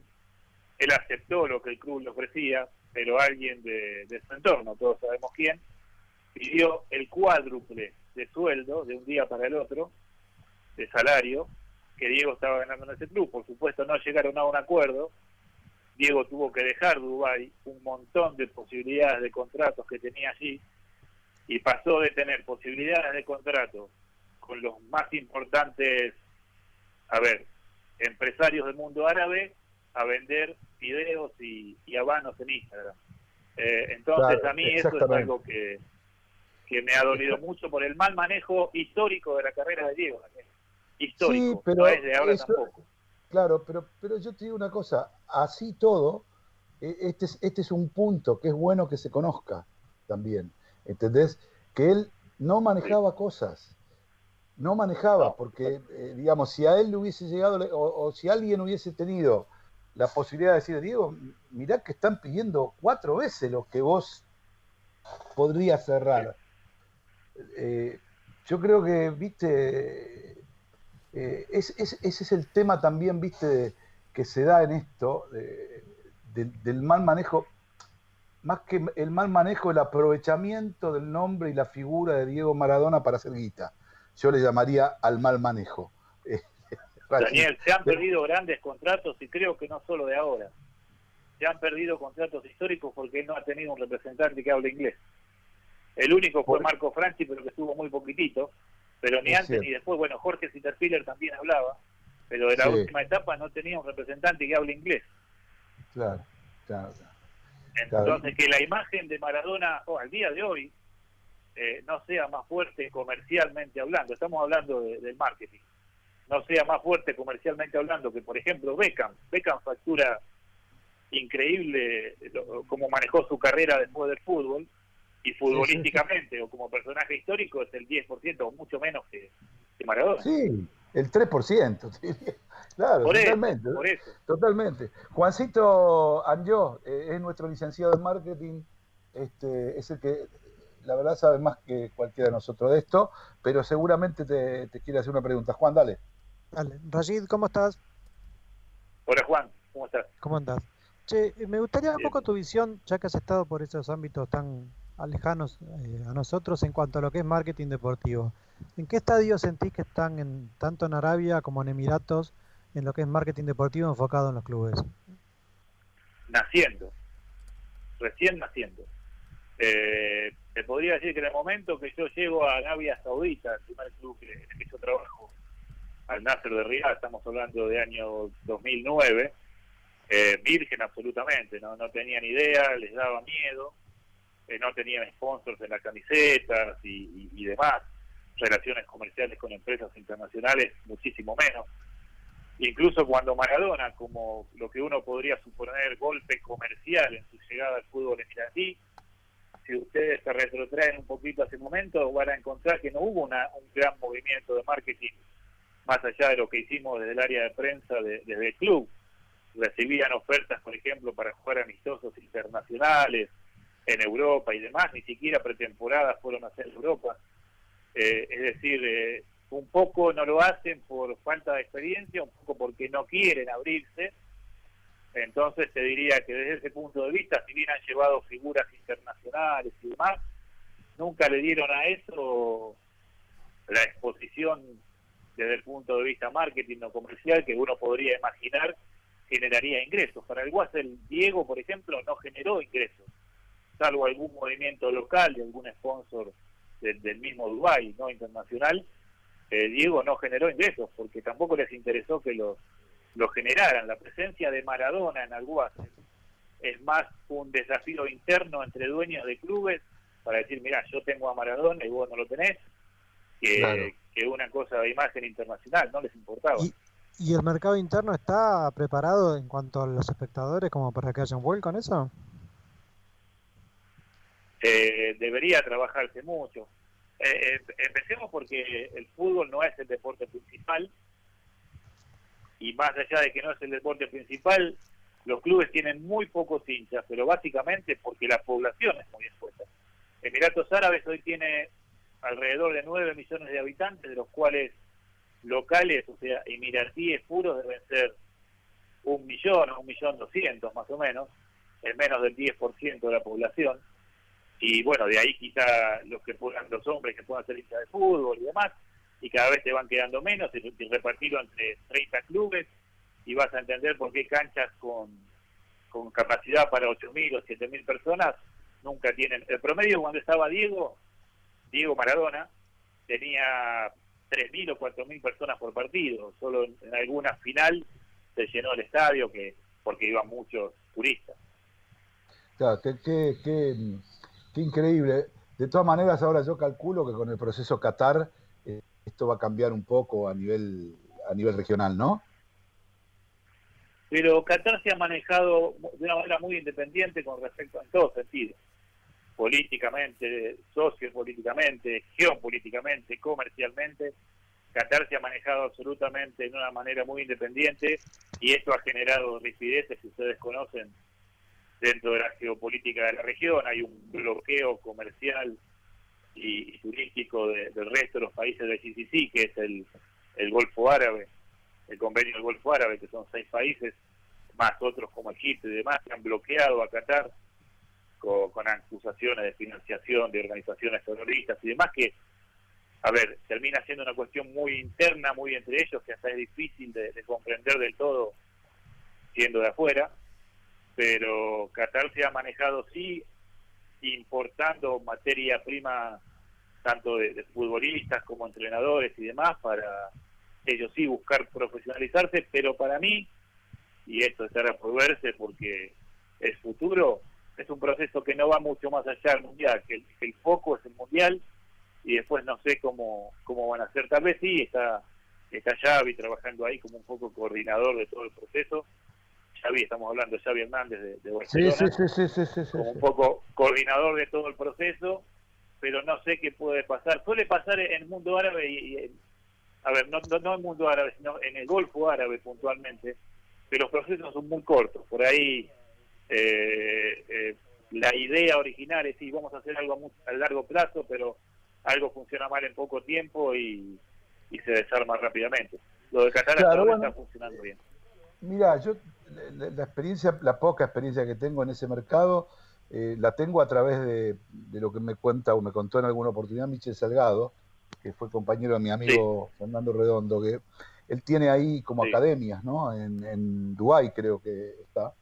Él aceptó lo que el club le ofrecía, pero alguien de, de su entorno, todos sabemos quién, pidió el cuádruple de sueldo de un día para el otro, de salario, que Diego estaba ganando en ese club. Por supuesto, no llegaron a un acuerdo. Diego tuvo que dejar Dubái, un montón de posibilidades de contratos que tenía allí, y pasó de tener posibilidades de contrato con los más importantes, a ver, empresarios del mundo árabe, a vender videos y, y habanos en Instagram. Eh, entonces, Claro, a mí eso es algo que, que me ha dolido mucho por el mal manejo histórico de la carrera de Diego. Histórico, Sí, pero no es de ahora eso- tampoco. Claro, pero, pero yo te digo una cosa, así todo, eh, este es, este es un punto que es bueno que se conozca también, ¿entendés? Que él no manejaba cosas, no manejaba, No. porque, eh, digamos, si a él le hubiese llegado, le- o, o si alguien hubiese tenido la posibilidad de decir, Diego, mirá que están pidiendo cuatro veces lo que vos podrías cerrar. Eh, yo creo que, viste, eh, es- es- ese es el tema también, viste, de- que se da en esto, de- del- del mal manejo, más que el mal manejo, el aprovechamiento del nombre y la figura de Diego Maradona para hacer guita. Yo le llamaría al mal manejo. <laughs> Eh, Daniel, se han perdido grandes contratos y creo que no solo de ahora. Se han perdido contratos históricos porque él no ha tenido un representante que hable inglés. El único fue Marco Franchi, pero que estuvo muy poquitito. Pero ni Es antes cierto. ni después, bueno, Jorge Sitterfiller también hablaba, pero de la Sí. última etapa no tenía un representante que hable inglés. Claro, claro. Entonces, que la imagen de Maradona oh, al día de hoy eh, no sea más fuerte comercialmente hablando, estamos hablando de- del marketing, no sea más fuerte comercialmente hablando que, por ejemplo, Beckham. Beckham factura increíble lo- cómo manejó su carrera después del fútbol y futbolísticamente o como personaje histórico es el 10% o mucho menos que, que Maradona. Sí, el 3%. te <laughs> diría. Claro, por, eso, totalmente. por eso. Totalmente. Juancito Anjó eh, es nuestro licenciado en marketing, este, es el que la verdad sabe más que cualquiera de nosotros de esto, pero seguramente te, te quiere hacer una pregunta. Juan, dale. Dale. Rashid, ¿cómo estás? Hola Juan, ¿cómo estás? ¿Cómo andás? Che, eh, me gustaría un poco tu visión, ya que has estado por esos ámbitos tan alejanos eh, a nosotros en cuanto a lo que es marketing deportivo. ¿En qué estadio sentís que están en, tanto en Arabia como en Emiratos en lo que es marketing deportivo enfocado en los clubes? naciendo, recién naciendo. Eh, te podría decir que en el momento que yo llego a Arabia Saudita, el primer club en el que yo trabajo, al Nasser de Riyadh, estamos hablando de año 2009, eh, virgen absolutamente, no, no tenían idea, les daba miedo, eh, no tenían sponsors en las camisetas y, demás, relaciones comerciales con empresas internacionales muchísimo menos. Incluso cuando Maradona, como lo que uno podría suponer golpe comercial en su llegada al fútbol emiratí, si ustedes se retrotraen un poquito a ese momento, van a encontrar que no hubo una, un gran movimiento de marketing más allá de lo que hicimos desde el área de prensa de- desde el club. Recibían ofertas, por ejemplo, para jugar amistosos internacionales en Europa y demás, ni siquiera pretemporadas fueron a hacer Europa. Eh, es decir, eh, un poco no lo hacen por falta de experiencia, un poco porque no quieren abrirse. Entonces te diría que desde ese punto de vista, si bien han llevado figuras internacionales y demás, nunca le dieron a eso la exposición desde el punto de vista marketing o comercial que uno podría imaginar generaría ingresos. Para el Guasel Diego, por ejemplo, no generó ingresos, salvo algún movimiento local de algún sponsor del, del mismo Dubai, no internacional. eh, Diego no generó ingresos porque tampoco les interesó que los lo generaran. La presencia de Maradona en Alguacil es más un desafío interno entre dueños de clubes para decir, mira, yo tengo a Maradona y vos no lo tenés, que, Claro. que una cosa de imagen internacional, no les importaba. Y, ¿Y el mercado interno está preparado en cuanto a los espectadores como para que haya un vuelco en eso? Eh, debería trabajarse mucho. Eh, eh, empecemos porque el fútbol no es el deporte principal y más allá de que no es el deporte principal, los clubes tienen muy pocos hinchas, pero básicamente porque la población es muy escueta. Emiratos Árabes hoy tiene alrededor de 9 millones de habitantes, de los cuales locales, o sea, emiratíes puros deben ser un millón o un millón doscientos más o menos, es menos del 10% de la población y bueno, de ahí quizá los que puedan, los hombres que puedan ser hinchas de fútbol y demás, y cada vez te van quedando menos, y, y repartirlo entre 30 clubes, y vas a entender por qué canchas con, con capacidad para 8.000 o 7.000 personas nunca tienen. El promedio cuando estaba Diego, Diego Maradona, tenía 3.000 o 4.000 personas por partido, solo en, alguna final se llenó el estadio que porque iban muchos turistas. Claro, qué, qué- qué- qué increíble. De todas maneras, ahora yo calculo que con el proceso Qatar eh, esto va a cambiar un poco a nivel a nivel regional, ¿no? pero Qatar se ha manejado de una manera muy independiente con respecto en todo sentido, políticamente, sociopolíticamente, geopolíticamente, comercialmente. Qatar se ha manejado absolutamente de una manera muy independiente y esto ha generado rigideces que ustedes conocen dentro de la geopolítica de la región. Hay un bloqueo comercial y, turístico de- del resto de los países del GCC, que es el, el Golfo Árabe, el convenio del Golfo Árabe, que son seis países, más otros como Egipto y demás, que han bloqueado a Qatar con, con acusaciones de financiación de organizaciones terroristas y demás, que, a ver, termina siendo una cuestión muy interna, muy entre ellos, que hasta es difícil de, de comprender del todo siendo de afuera, pero Qatar se ha manejado, sí, importando materia prima tanto de, de futbolistas como entrenadores y demás para ellos sí buscar profesionalizarse, pero para mí, y esto por verse porque es futuro, es un proceso que no va mucho más allá del mundial, que el, que el foco es el mundial y después no sé cómo, cómo van a ser, tal vez sí, está, está Xavi trabajando ahí como un poco coordinador de todo el proceso, Xavi, estamos hablando de Xavi Hernández de, de Barcelona, sí, sí, sí, sí, sí, como un poco coordinador de todo el proceso, pero no sé qué puede pasar. Suele pasar en el mundo árabe y, a ver, no, no, no en el mundo árabe, sino en el Golfo árabe puntualmente, que los procesos son muy cortos. Por ahí eh, eh, la idea original es sí, vamos a hacer algo a, a largo plazo, pero algo funciona mal en poco tiempo y, y se desarma rápidamente. Lo de Qatar Claro, bueno. está funcionando bien. Mira, yo la, la experiencia, la poca experiencia que tengo en ese mercado, eh, la tengo a través de, de lo que me cuenta o me contó en alguna oportunidad Michel Salgado, que fue compañero de mi amigo Fernando Redondo, que él tiene ahí como Sí. academias, ¿no? En, en Dubái creo que está.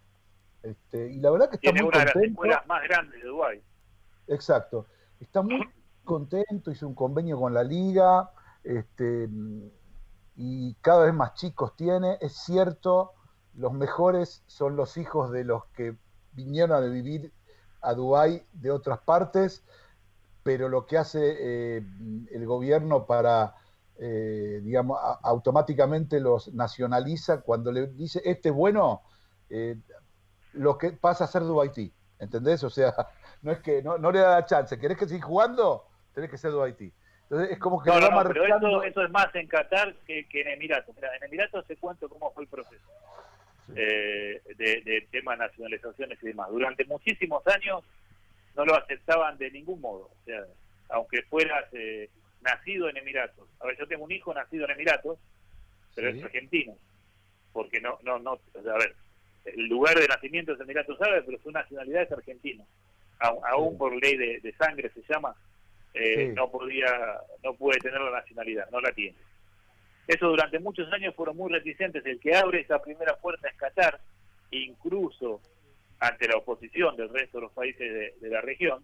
Este, y la verdad que está Tiene muy una de las escuelas más grandes de Dubái. Exacto. Está muy contento, hizo un convenio con la liga, este, y cada vez más chicos tiene. Es cierto, los mejores son los hijos de los que vinieron a vivir a Dubái de otras partes, pero lo que hace eh, el gobierno para, eh, digamos, automáticamente los nacionaliza cuando le dice, este es bueno, eh, lo que pasa a ser Dubaití, ¿entendés? O sea, <laughs> no es que no, no le da la chance, ¿querés que siga jugando? Tenés que ser Dubaití. Entonces es como que No, no, va pero eso, eso es más en Qatar que, que en Emiratos. Mira, en Emiratos te cuento cómo fue el proceso eh, de, de nacionalizaciones y demás. Durante muchísimos años no lo aceptaban de ningún modo. O sea, aunque fueras eh, nacido en Emiratos. A ver, yo tengo un hijo nacido en Emiratos, pero Sí. es argentino. Porque no, no, no, o sea, a ver, el lugar de nacimiento es Emiratos Árabes, pero su nacionalidad es argentina. Aún, aún Sí. por ley de, de sangre se llama, eh, Sí. no podía, no puede tener la nacionalidad, no la tiene. Eso durante muchos años fueron muy reticentes. El que abre esa primera puerta es Qatar, incluso ante la oposición del resto de los países de, de la región.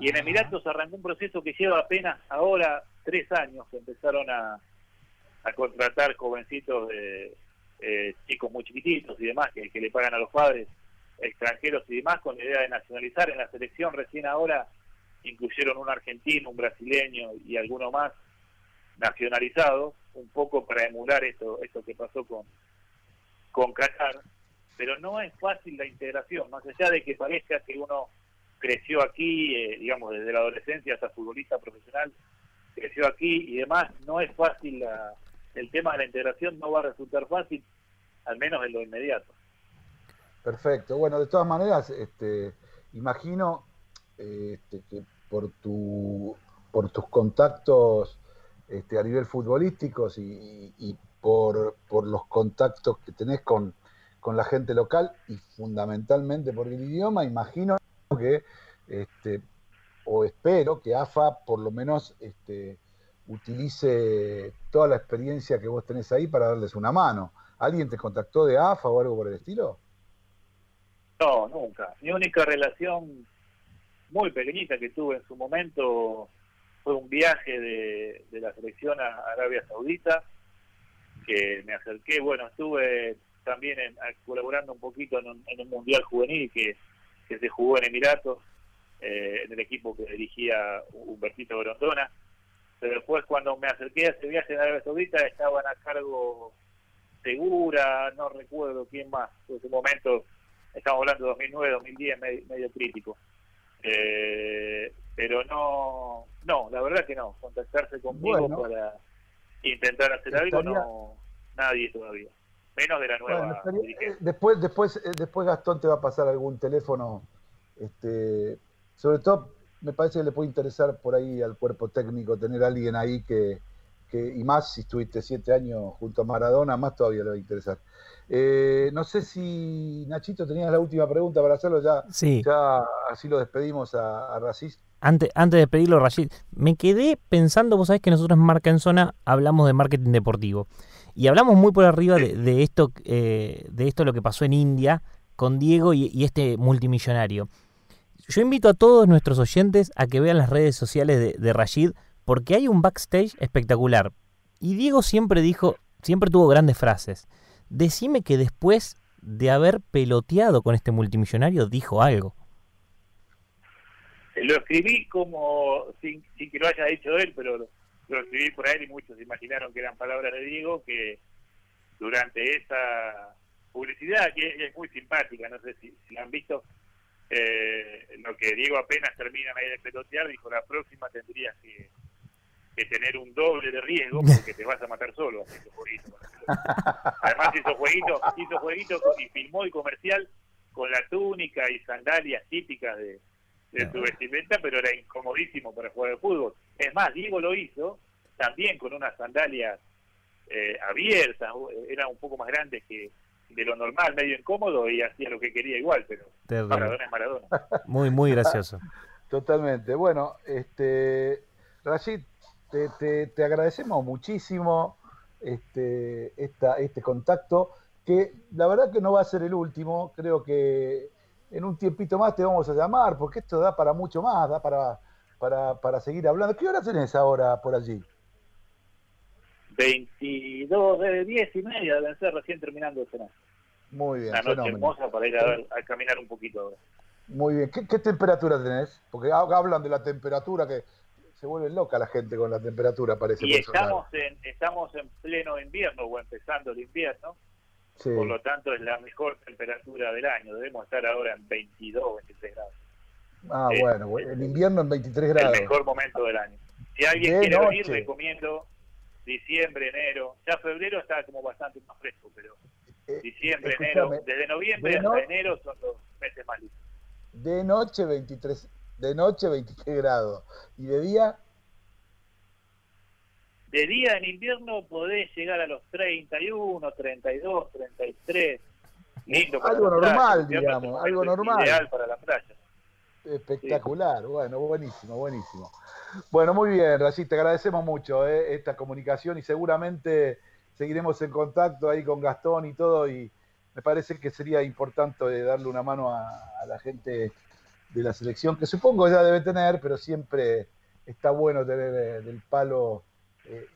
Y en Emiratos arrancó un proceso que lleva apenas ahora tres años que empezaron a, a contratar jovencitos de eh, chicos muy chiquititos y demás que, que le pagan a los padres extranjeros y demás con la idea de nacionalizar en la selección recién ahora incluyeron un argentino, un brasileño y alguno más nacionalizados, un poco para emular esto, esto que pasó con, con Qatar, pero no es fácil la integración, más allá de que parezca que uno creció aquí, eh, digamos, desde la adolescencia hasta futbolista profesional, creció aquí y demás, no es fácil la- el tema de la integración, no va a resultar fácil, al menos en lo inmediato. Perfecto. Bueno, de todas maneras, este, imagino eh, este, que por tu por tus contactos este, a nivel y- y por, por los contactos que tenés con, con la gente local y fundamentalmente por el idioma, imagino que este, o espero que AFA por lo menos este, utilice toda la experiencia que vos tenés ahí para darles una mano. ¿Alguien te contactó de AFA o algo por el estilo? No, nunca. Mi única relación muy pequeñita que tuve en su momento fue un viaje de, de la selección a Arabia Saudita, que me acerqué, bueno, estuve también en- colaborando un poquito en un, en un mundial juvenil que, que se jugó en Emiratos, eh, en el equipo que dirigía Humbertito Grondona. Pero después cuando me acerqué a ese viaje en Arabia Saudita estaban a cargo Segura, no recuerdo quién más, en ese momento estamos hablando de 2009, 2010, medio, medio crítico. Eh, pero no, no, la verdad que no. Contactarse conmigo Bueno. para intentar hacer algo, no, nadie todavía. Menos de la nueva Bueno, estaría- eh, después, después, eh, después Gastón te va a pasar algún teléfono. Este, sobre todo, me parece que le puede interesar por ahí al cuerpo técnico tener a alguien ahí que, que y más si estuviste siete años junto a Maradona, más todavía le va a interesar. Eh, no sé si Nachito tenías la última pregunta para hacerlo ya. Sí. Ya así lo despedimos a, a Racis. Antes, antes de pedirlo, Rashid, me quedé pensando, vos sabés que nosotros en Marca en Zona hablamos de marketing deportivo. Y hablamos muy por arriba de, de esto, eh, de esto lo que pasó en India con Diego y, y este multimillonario. Yo invito a todos nuestros oyentes a que vean las redes sociales de, de Rashid, porque hay un backstage espectacular. Y Diego siempre dijo, siempre tuvo grandes frases. Decime que después de haber peloteado con este multimillonario, dijo algo. Lo escribí como, sin, sin que lo haya dicho él, pero lo, escribí por él y muchos imaginaron que eran palabras de Diego, que durante esa publicidad, que es muy simpática, no sé si, la han visto, eh, lo que Diego apenas terminan ahí de pelotear, dijo, la próxima tendrías que, que tener un doble de riesgo <laughs> porque te vas a matar solo haciendo jueguito. con la pelota". Además hizo jueguito, hizo jueguito con- y filmó el comercial con la túnica y sandalias típicas de, de su vestimenta, pero era incomodísimo para jugar al fútbol. Es más, Diego lo hizo también con unas sandalias eh, abiertas, u- eran un poco más grandes que de lo normal, medio incómodo y hacía lo que quería igual, pero Terrible. Maradona es Maradona. Muy, muy gracioso. <laughs> Totalmente. Bueno, este, Rashid, te, te- te agradecemos muchísimo este, esta, este contacto, que la verdad que no va a ser el último, creo que en un tiempito más te vamos a llamar, porque esto da para mucho más, da para, para, para seguir hablando. ¿Qué hora tenés ahora por allí? 22 de 10 y media deben ser recién terminando de cenar. Muy bien, Una noche fenómeno. hermosa para ir a, ver- a caminar un poquito ahora. Muy bien. ¿Qué, qué temperatura tenés? Porque ha- hablan de la temperatura que se vuelve loca la gente con la temperatura, parece. Y estamos en, estamos en pleno invierno o empezando el invierno. Sí. por lo tanto es la mejor temperatura del año. Debemos estar ahora en 22, 23 grados. Ah, eh, bueno, el invierno en 23 El grados. mejor momento del año. Si alguien De quiere venir, recomiendo diciembre, enero. Ya febrero está como bastante más fresco, pero Eh, diciembre, escúchame, enero. Desde noviembre de hasta no- enero son los meses más lindos. De noche 23, de noche 23 grados. Y de día, De día en invierno podés llegar a los 31, 32, 33. Lindo para Algo playa. normal, es digamos, algo normal. Ideal para la playa. espectacular. Bueno, buenísimo, buenísimo. Bueno, muy bien, Rashid, te agradecemos mucho eh, esta comunicación y seguramente seguiremos en contacto ahí con Gastón y todo. Y me parece que sería importante darle una mano a, a la gente de la selección, que supongo ya debe tener, pero siempre está bueno tener eh, del palo eh,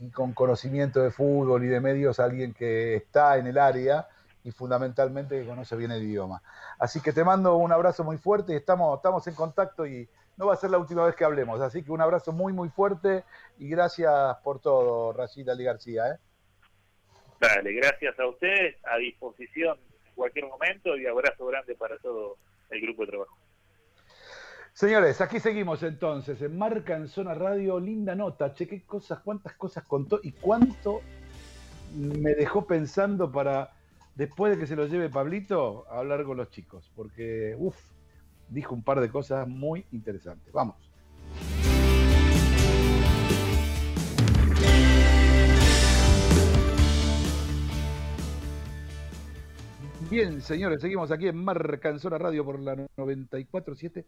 y, con conocimiento de fútbol y de medios alguien que está en el área y fundamentalmente que conoce bien el idioma. Así que te mando un abrazo muy fuerte y estamos, estamos en contacto y no va a ser la última vez que hablemos. Así que un abrazo muy, muy fuerte y gracias por todo, Rashid Ali García. ¿eh? Dale, gracias a ustedes, a disposición en cualquier momento y abrazo grande para todo el grupo de trabajo. Señores, aquí seguimos entonces en Marca en Zona Radio, linda nota, che, qué cosas, cuántas cosas contó y cuánto me dejó pensando para, después de que se lo lleve Pablito, a hablar con los chicos, porque, uff, dijo un par de cosas muy interesantes. Vamos. Bien, señores, seguimos aquí en Marca en Zona Radio por la 94.7.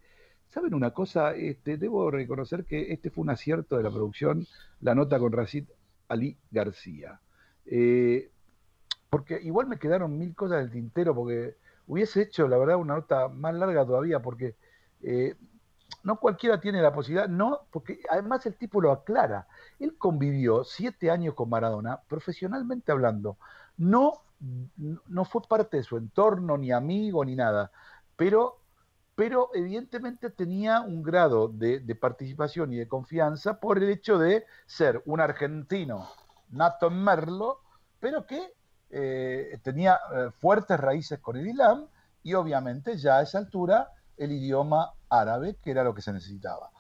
¿Saben una cosa? Este, debo reconocer que este fue un acierto de la producción, la nota con Rashid Ali García. Eh, porque igual me quedaron mil cosas del tintero, porque hubiese hecho, la verdad, una nota más larga todavía, porque eh, no cualquiera tiene la posibilidad, no, porque además el tipo lo aclara. Él convivió siete años con Maradona, profesionalmente hablando. No, no fue parte de su entorno, ni amigo, ni nada, pero, pero evidentemente tenía un grado de, de participación y de confianza por el hecho de ser un argentino nato en Merlo, pero que eh, tenía eh, fuertes raíces con el Islam y obviamente ya a esa altura el idioma árabe, que era lo que se necesitaba.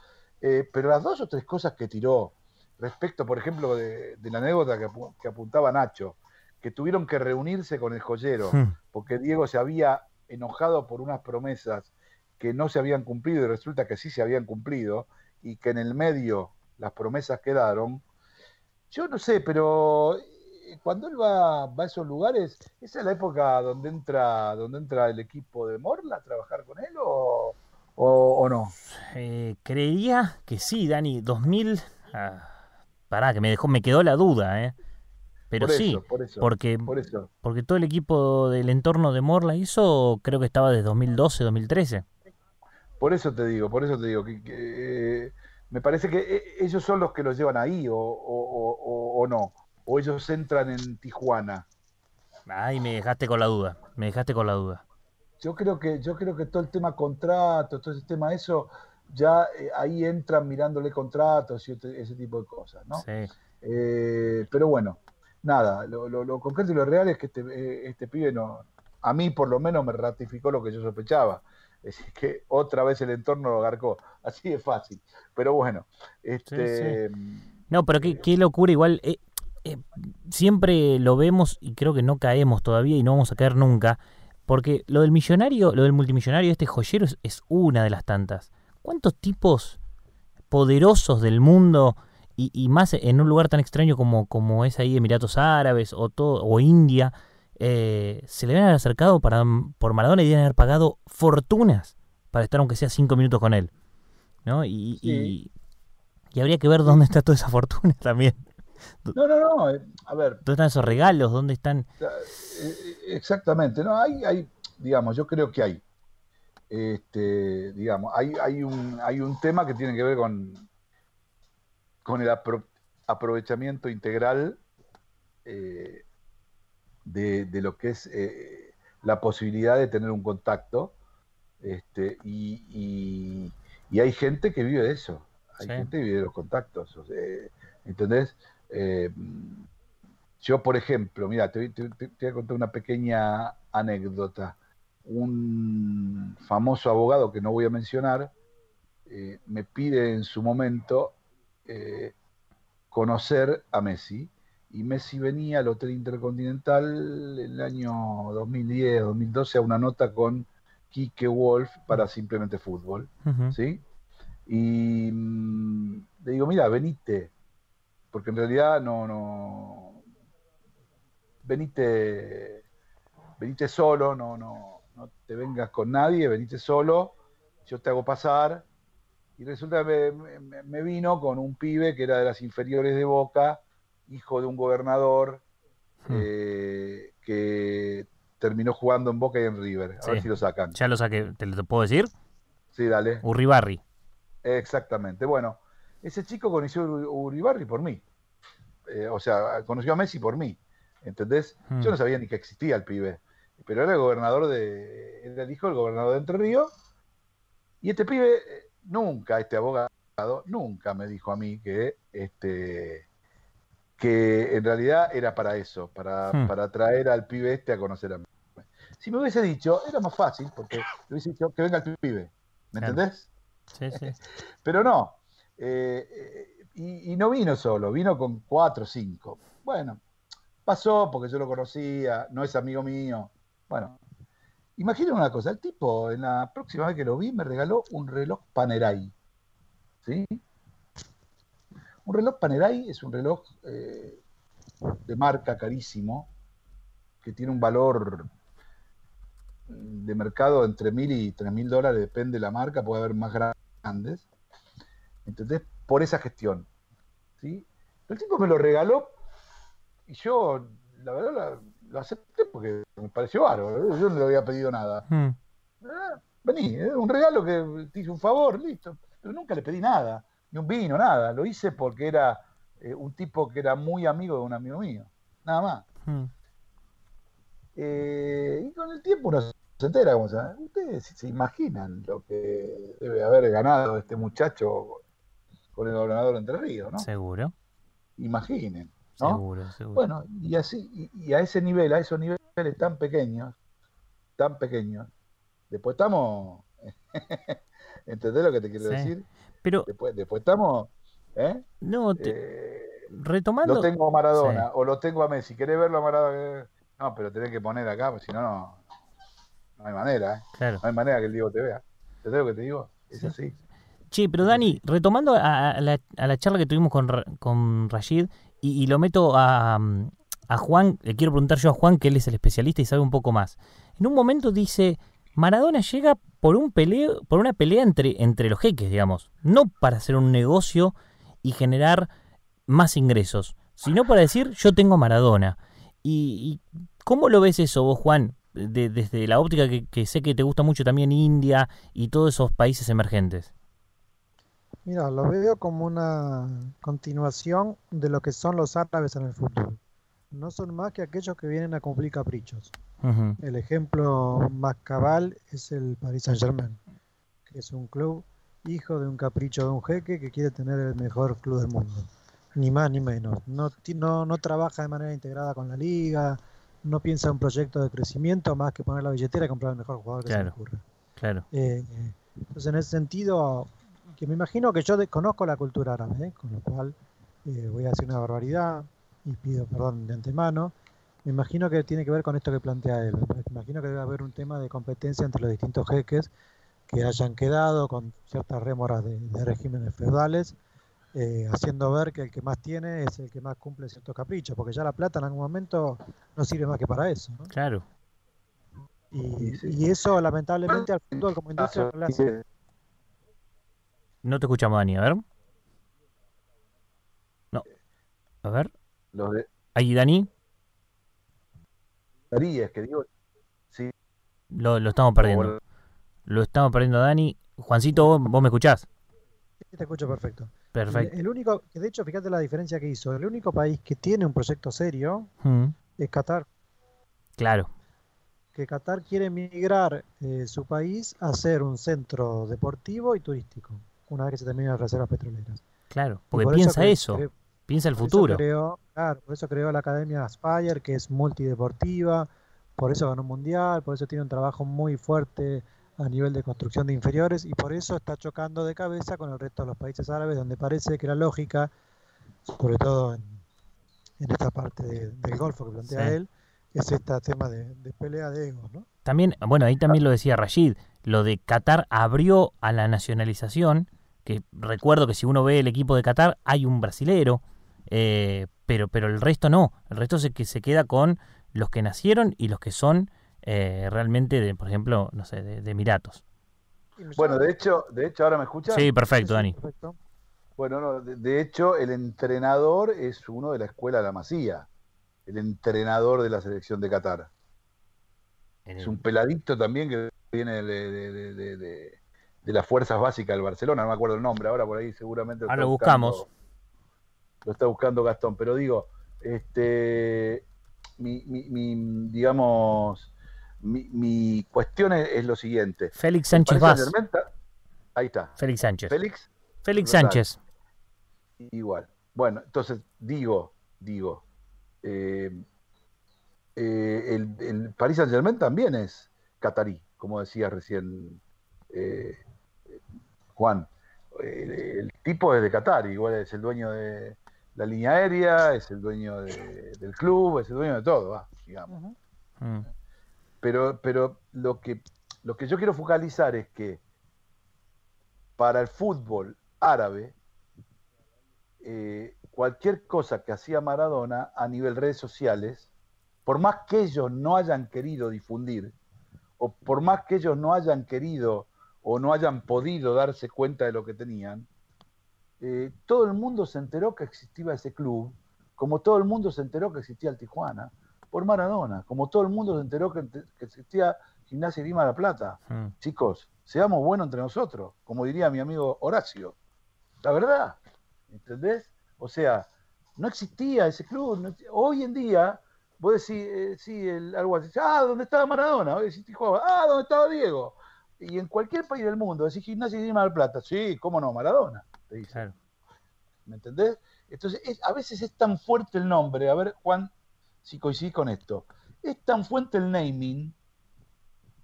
Eh, pero las dos o tres cosas que tiró respecto, por ejemplo, de, de la anécdota que, apu- que apuntaba Nacho, que tuvieron que reunirse con el joyero, Hmm. porque Diego se había enojado por unas promesas que no se habían cumplido y resulta que sí se habían cumplido y que en el medio las promesas quedaron. Yo no sé, pero eh, cuando él va, va a esos lugares, ¿esa es la época donde entra, donde entra el equipo de Morla a trabajar con él o, o- o no? Eh, creería que sí, Dani. 2000. ah, pará, que me dejó, me quedó la duda, ¿eh? Pero por sí, eso, por eso, porque, por eso. porque todo el equipo del entorno de Morla hizo, creo que estaba desde 2012, 2013. Por eso te digo, por eso te digo que, que, eh, me parece que eh, ellos son los que los llevan ahí o, o- o- o- o no. O ellos entran en Tijuana. Ay, me dejaste con la duda. Me dejaste con la duda. Yo creo que, yo creo que todo el tema contratos, todo ese tema eso, ya eh, ahí entran mirándole contratos y ese tipo de cosas, ¿no? Sí. Eh, pero bueno, nada, lo, lo- lo concreto y lo real es que este, este pibe no, a mí por lo menos me ratificó lo que yo sospechaba. Es que otra vez el entorno lo agarcó. <laughs> Así de fácil. Pero bueno, este, No, pero qué, qué locura, igual. eh, eh, siempre lo vemos y creo que no caemos todavía y no vamos a caer nunca. Porque lo del millonario, lo del multimillonario, este joyero es, es una de las tantas. ¿Cuántos tipos poderosos del mundo y, y más en un lugar tan extraño como, como es ahí Emiratos Árabes o, todo, o India, eh, se le habían acercado para, por Maradona y deben haber pagado fortunas para estar aunque sea cinco minutos con él? ¿No? Y, y, y habría que ver dónde está toda esa fortuna <laughs> también. no, no, no, eh, a ver, ¿Dónde están esos regalos? ¿Dónde están? Eh, Exactamente, no, hay, hay, digamos, yo creo que hay, este, digamos, hay, hay un, hay un tema que tiene que ver con, con el apro- aprovechamiento integral eh, de, de lo que es eh, la posibilidad de tener un contacto, este, y, y- y hay gente que vive de eso, hay Sí. gente que vive de los contactos, o sea, ¿entendés? Eh, yo, por ejemplo, mira, te, voy- te- te- te voy a contar una pequeña anécdota. Un famoso abogado que no voy a mencionar eh, me pide en su momento eh, conocer a Messi. Y Messi venía al Hotel Intercontinental en el año 2010, 2012 a una nota con Quique Wolf para Simplemente Fútbol. ¿sí? Y mm, le digo, mira, venite, porque en realidad no, no, venite, venite solo, no, no, no te vengas con nadie, venite solo, yo te hago pasar. Y resulta que me, me- me vino con un pibe que era de las inferiores de Boca, hijo de un gobernador, Hmm. eh, que terminó jugando en Boca y en River. A Sí. ver si lo sacan. Ya lo saqué, ¿te lo puedo decir? Sí, dale. Urribarri. Exactamente. Bueno, ese chico conoció a Uribarri por mí. Eh, o sea, conoció a Messi por mí. ¿Entendés? Hmm. Yo no sabía ni que existía el pibe. Pero era el gobernador de. Era el hijo del gobernador de Entre Ríos. Y este pibe, eh, nunca este abogado, nunca me dijo a mí que este que en realidad era para eso, para, Hmm. para traer al pibe este a conocer a mí. Si me hubiese dicho, era más fácil, porque le hubiese dicho que venga el pibe, ¿me Claro. entendés? Sí, sí. <laughs> Pero no. eh, eh, y, y no vino solo, vino con cuatro o cinco. Bueno, pasó porque yo lo conocía, no es amigo mío. Bueno, imaginen una cosa, el tipo en la próxima vez que lo vi me regaló un reloj Panerai. ¿Sí? Un reloj Panerai es un reloj eh, de marca carísimo, que tiene un valor de mercado entre mil y tres mil dólares, depende de la marca, puede haber más grandes. ¿Entendés? Por esa gestión. ¿sí? El tipo me lo regaló y yo, la verdad, lo acepté porque me pareció bárbaro. Yo no le había pedido nada. Hmm. Ah, vení, un regalo que te hice un favor, listo. Pero nunca le pedí nada, ni un vino, nada. Lo hice porque era eh, un tipo que era muy amigo de un amigo mío. Nada más. Hmm. Eh, y con el tiempo uno se entera, como se Ustedes se, se imaginan lo que debe haber ganado este muchacho con el gobernador de Entre Ríos, ¿no? Seguro, Imaginen, ¿no? seguro, seguro. Bueno, y así, y, y a ese nivel, a esos niveles tan pequeños, tan pequeños, después estamos, <laughs> ¿entendés lo que te quiero Sí. decir? Pero, Después, después estamos, ¿eh? no, te- Eh, retomando. lo tengo a Maradona Sí. o lo tengo a Messi. ¿Querés verlo a Maradona? No, pero tenés que poner acá, porque si no, no, no hay manera, ¿eh? Claro. No hay manera que el Diego te vea. ¿Entendés lo que te digo? Es Sí. así. Che, pero Dani, retomando a, a la, a la charla que tuvimos con, con Rashid, y, y lo meto a, a Juan, le quiero preguntar yo a Juan, que él es el especialista y sabe un poco más. En un momento dice, Maradona llega por un peleo, por una pelea entre, entre los jeques, digamos, no para hacer un negocio y generar más ingresos, sino para decir, yo tengo Maradona. ¿Y, cómo lo ves eso vos, Juan? De- desde la óptica que, que sé que te gusta mucho también India y todos esos países emergentes. Mira, lo veo como una continuación de lo que son los árabes en el fútbol. No son más que aquellos que vienen a cumplir caprichos. El ejemplo más cabal es el Paris Saint-Germain, que es un club hijo de un capricho de un jeque que quiere tener el mejor club del mundo. Ni más ni menos. No, no, no trabaja de manera integrada con la liga, no piensa en un proyecto de crecimiento más que poner la billetera y comprar el mejor jugador que se le ocurra. Claro. Eh, eh, entonces, en ese sentido, que me imagino que yo desconozco la cultura árabe, ¿eh? con lo cual eh, voy a decir una barbaridad y pido perdón de antemano. Me imagino que tiene que ver con esto que plantea él. Me imagino que debe haber un tema de competencia entre los distintos jeques que hayan quedado con ciertas rémoras de, de regímenes feudales, eh, haciendo ver que el que más tiene es el que más cumple ciertos caprichos, porque ya la plata en algún momento no sirve más que para eso. ¿no? Claro. Y, y eso lamentablemente al fútbol como industria no le hace No te escuchamos, Dani. A ver. No. A ver. Ahí, Dani. Que digo, sí, Lo, lo estamos perdiendo. Lo estamos perdiendo, Dani. Juancito, ¿vos, vos me escuchás? Sí, te escucho perfecto. El, Perfecto. el único, que de hecho, fíjate la diferencia que hizo. El único país que tiene un proyecto serio Mm, es Qatar. Claro. Que Qatar quiere migrar eh, su país a ser un centro deportivo y turístico, una vez que se terminen las reservas petroleras. Claro. Porque por piensa eso. Piensa el por futuro. creó- claro, por eso creó la Academia Aspire, que es multideportiva, por eso ganó un mundial, por eso tiene un trabajo muy fuerte a nivel de construcción de inferiores y por eso está chocando de cabeza con el resto de los países árabes, donde parece que la lógica, sobre todo en, en esta parte de- del Golfo que plantea Sí. él, es este tema de, de pelea de egos, ¿no? También, bueno, ahí también lo decía Rashid, lo de Qatar abrió a la nacionalización, que recuerdo que si uno ve el equipo de Qatar hay un brasilero, eh, pero, pero el resto no, el resto se, que se queda con los que nacieron y los que son eh, realmente, de, por ejemplo, no sé, de, de Emiratos. Bueno, de hecho, de hecho, ahora me escuchas. Sí, perfecto, Dani. Perfecto. Bueno, no, de, de hecho, el entrenador es uno de la escuela de la Masía, el entrenador de la selección de Qatar. Es un peladito también que viene de, de- las fuerzas básicas del Barcelona, no me acuerdo el nombre, ahora por ahí seguramente Ahora lo buscando- buscamos. Lo está buscando Gastón, pero digo, este, mi, mi- mi, digamos, mi, mi cuestión es, es lo siguiente. Félix Sánchez Vaz. Ahí está. Félix Sánchez. Félix, Félix Rosario. Sánchez. igual. Bueno, entonces digo, digo, eh, eh, el, el Paris Saint Germain también es catarí, como decía recién eh, Juan. El, el tipo es de Qatar, igual es el dueño de la línea aérea, es el dueño de- del club, es el dueño de todo, va, digamos. Mm. Pero, pero lo que lo que yo quiero focalizar es que para el fútbol árabe, eh, cualquier cosa que hacía Maradona a nivel redes sociales, por más que ellos no hayan querido difundir, o por más que ellos no hayan querido o no hayan podido darse cuenta de lo que tenían, eh, todo el mundo se enteró que existía ese club, como todo el mundo se enteró que existía el Tijuana, por Maradona, como todo el mundo se enteró que, que existía Gimnasia Lima de la Plata. Mm. Chicos, seamos buenos entre nosotros, como diría mi amigo Horacio. La verdad, ¿entendés? O sea, no existía ese club. no hoy en día, vos decís, eh, sí, el, algo así, ah, ¿dónde estaba Maradona? Hoy decís Tijuana, ah, ¿dónde estaba Diego? Y en cualquier país del mundo decís Gimnasia Lima de la Plata, sí, cómo no, Maradona, te dicen. Claro. ¿Me entendés? Entonces, es- a veces es tan fuerte el nombre, a ver, Juan, si coincidís con esto, es tan fuerte el naming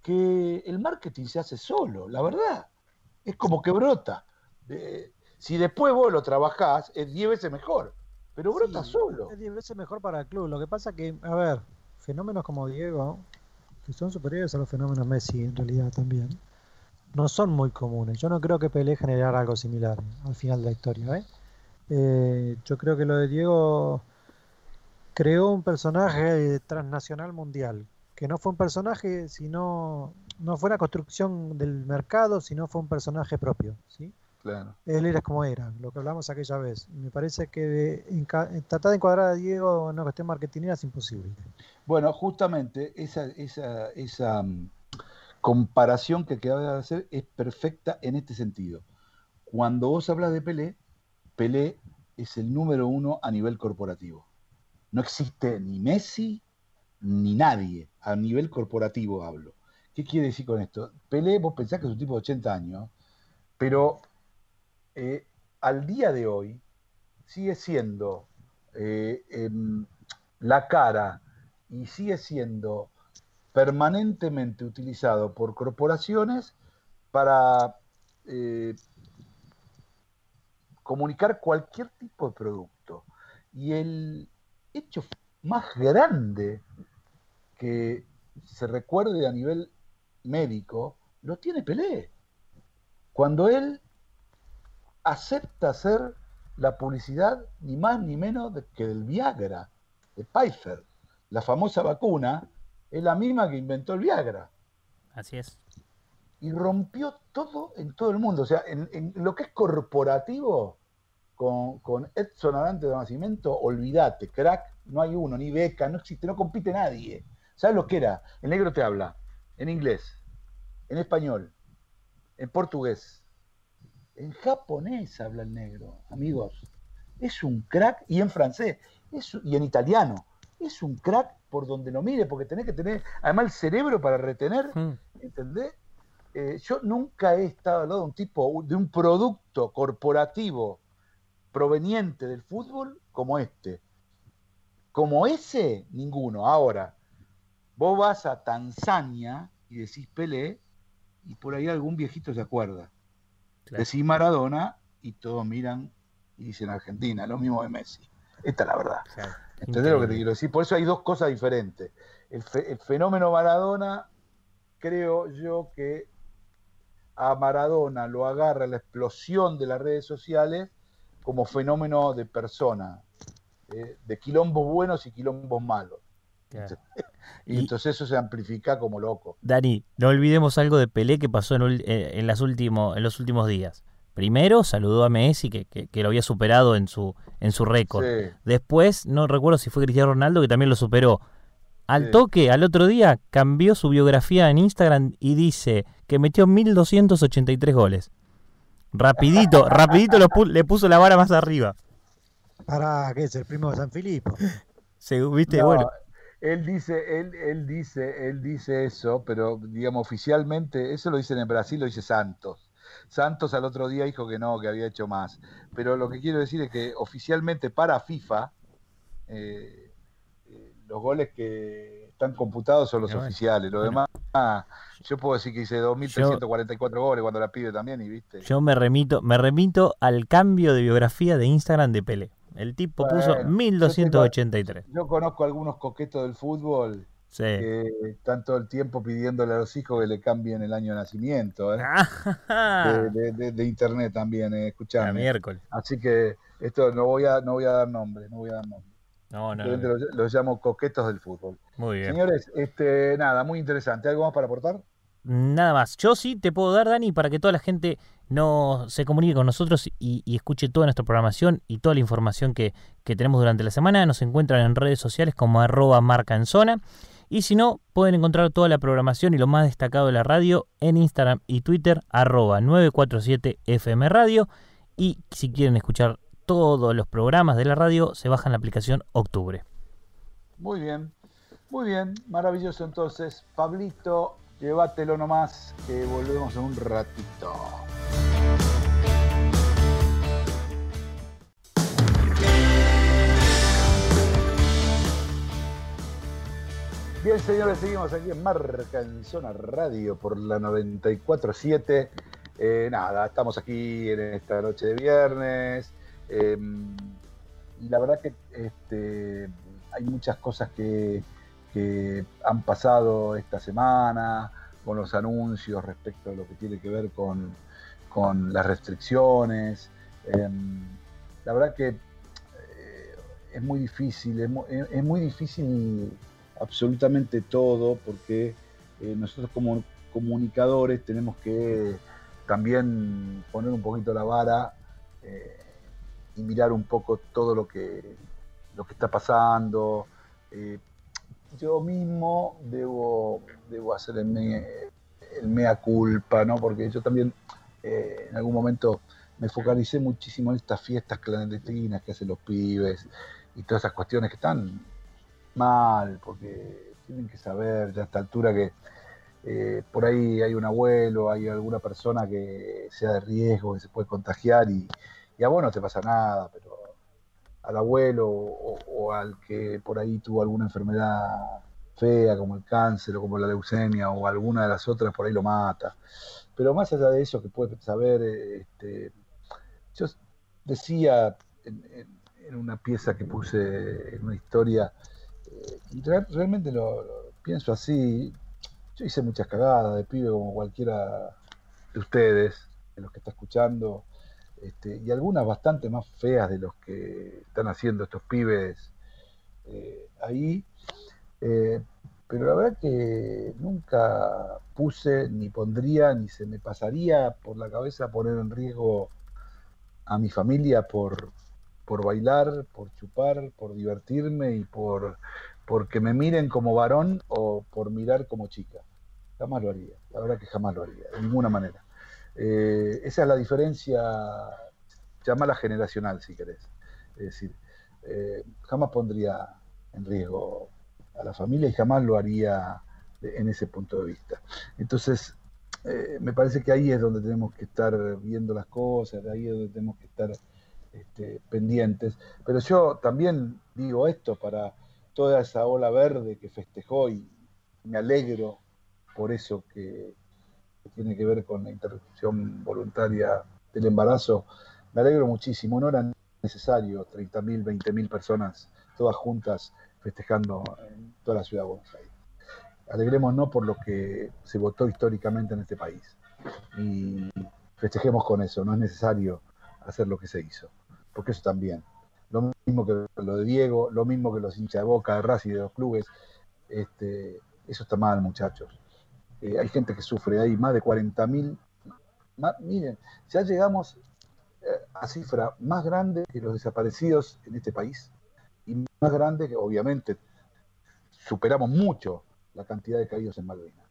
que el marketing se hace solo, la verdad. Es como que brota. Eh, si después vos lo trabajás, es 10 veces mejor, pero brota Sí, solo. Es 10 veces mejor para el club. Lo que pasa que, a ver, fenómenos como Diego, que son superiores a los fenómenos Messi en realidad también, no son muy comunes. Yo no creo que Pelé generara algo similar al final de la historia. ¿eh? Eh, yo creo que lo de Diego creó un personaje transnacional mundial, que no fue un personaje, sino no fue una construcción del mercado, sino fue un personaje propio, ¿sí? Claro. Él era como era, lo que hablamos aquella vez. Me parece que tratar de encuadrar a Diego en una cuestión marketingera es imposible. Bueno, justamente esa, esa, esa mm, comparación que acabas de hacer es perfecta en este sentido. Cuando vos hablas de Pelé, Pelé es el número uno a nivel corporativo. No existe ni Messi ni nadie a nivel corporativo hablo. ¿Qué quiere decir con esto? Pelé, vos pensás que es un tipo de 80 años, pero eh, al día de hoy sigue siendo eh, em, la cara y sigue siendo permanentemente utilizado por corporaciones para eh, comunicar cualquier tipo de producto. Y el hecho más grande que se recuerde a nivel médico lo tiene Pelé. Cuando él acepta hacer la publicidad ni más ni menos que del Viagra, de Pfizer. La famosa vacuna es la misma que inventó el Viagra Así es. y rompió todo en todo el mundo. O sea, en, en lo que es corporativo, con, con Edson Arante de Nacimiento, olvídate, crack, no hay uno, ni beca, no existe, no compite nadie. ¿Sabes lo que era? El negro te habla en inglés, en español, en portugués, en japonés habla el negro, amigos. Es un crack, y en francés, es y en italiano. Es un crack por donde lo mire, porque tenés que tener, además, el cerebro para retener Mm. ¿entendés? Eh, yo nunca he estado al lado de un tipo, de un producto corporativo proveniente del fútbol como este. Como ese, ninguno. Ahora, vos vas a Tanzania y decís Pelé, y por ahí algún viejito se acuerda. Claro. Decís Maradona y todos miran y dicen Argentina, lo mismo de Messi. Esta es la verdad. Claro. ¿Entendés lo que te quiero decir? Por eso hay dos cosas diferentes. El, fe- el fenómeno Maradona, creo yo que a Maradona lo agarra la explosión de las redes sociales como fenómeno de persona, eh, de quilombos buenos y quilombos malos. Claro. <laughs> Y, Y- entonces eso se amplifica como loco. Dani, no olvidemos algo de Pelé que pasó en, eh, en las último- en los últimos días. Primero saludó a Messi, que, que- que lo había superado en su, en su récord. Sí, Después, no recuerdo si fue Cristiano Ronaldo, que también lo superó. Al Sí. toque, al otro día, cambió su biografía en Instagram y dice que metió 1283 goles. Rapidito, <laughs> rapidito lo pu- le puso la vara más arriba. Para, ¿qué es? El primo de San Filipo. <laughs> Se, ¿Viste? No, Bueno, él dice, él, él dice, él dice eso, pero digamos oficialmente, eso lo dicen en Brasil, lo dice Santos. Santos al otro día dijo que no, que había hecho más. Pero lo que quiero decir es que oficialmente para FIFA, eh, eh, los goles que están computados son los bueno, oficiales. Lo bueno. demás, yo puedo decir que hice 2.344 goles cuando la pibe también, y viste. Yo me remito, me remito al cambio de biografía de Instagram de Pelé. El tipo puso Bueno, 1283. Yo conozco algunos coquetos del fútbol Sí. que están todo el tiempo pidiéndole a los hijos que le cambien el año de nacimiento, ¿eh? Ah, de, de- de- de internet también, eh, escuchame. miércoles. Así que esto no voy a no voy a dar nombres, no voy a dar nombres. No, no. Los, los llamo coquetos del fútbol. Muy bien. Señores, este nada, muy interesante. ¿Algo más para aportar? Nada más. Yo sí te puedo dar, Dani, para que toda la gente no se comunique con nosotros y, y escuche toda nuestra programación y toda la información que, que tenemos durante la semana. Nos encuentran en redes sociales como arroba marca en zona. Y si no, pueden encontrar toda la programación y lo más destacado de la radio en Instagram y Twitter, arroba 947 FM Radio. Y si quieren escuchar todos los programas de la radio, se bajan la aplicación Octubre. Muy bien, muy bien, maravilloso entonces. Pablito, llévatelo nomás, que volvemos en un ratito. Bien, señores, seguimos aquí en Marca en Zona Radio por la 94.7. Eh, nada, estamos aquí en esta noche de viernes. eh, y la verdad que este, hay muchas cosas que, que han pasado esta semana con los anuncios respecto a lo que tiene que ver con, con las restricciones. Em, la verdad que eh, es muy difícil, es muy difícil absolutamente todo porque eh, nosotros como comunicadores tenemos que también poner un poquito la vara eh, y mirar un poco todo lo que, lo que está pasando. Eh, yo mismo debo, debo hacer el, me- el mea culpa, ¿no? Porque yo también en algún momento me focalicé muchísimo en estas fiestas clandestinas que hacen los pibes y todas esas cuestiones que están mal, porque tienen que saber ya a esta altura que eh, por ahí hay un abuelo, hay alguna persona que sea de riesgo, que se puede contagiar y, y a vos no te pasa nada, pero al abuelo o, al que por ahí tuvo alguna enfermedad fea como el cáncer o como la leucemia o alguna de las otras por ahí lo mata. Pero más allá de eso que puedes saber, este, yo decía en, en- una pieza que puse en una historia, y re- realmente lo, lo pienso así, yo hice muchas cagadas de pibe como cualquiera de ustedes, de los que está escuchando, este, y algunas bastante más feas de los que están haciendo estos pibes eh, ahí. Eh, pero la verdad que nunca puse, ni pondría, ni se me pasaría por la cabeza poner en riesgo a mi familia por, por bailar, por chupar, por divertirme y por, por que me miren como varón o por mirar como chica. Jamás lo haría, la verdad que jamás lo haría, de ninguna manera. Eh, esa es la diferencia, llamala generacional si querés. Es decir, eh, jamás pondría en riesgo a la familia y jamás lo haría en ese punto de vista. Entonces, eh, me parece que ahí es donde tenemos que estar viendo las cosas, ahí es donde tenemos que estar este, pendientes. Pero yo también digo esto para toda esa ola verde que festejó y me alegro por eso que, tiene que ver con la interrupción voluntaria del embarazo. Me alegro muchísimo, no era necesario 30.000, 20.000 personas todas juntas festejando en toda la ciudad de Buenos Aires. Alegrémonos por lo que se votó históricamente en este país y festejemos con eso, no es necesario hacer lo que se hizo, porque eso también. Lo mismo que lo de Diego, lo mismo que los hinchas de Boca, de Racing de los clubes, este, eso está mal, muchachos. Eh, hay gente que sufre, hay más de 40.000. ma- Miren, ya llegamos eh, a cifra más grande que los desaparecidos en este país y más grande que obviamente superamos mucho la cantidad de caídos en Malvinas.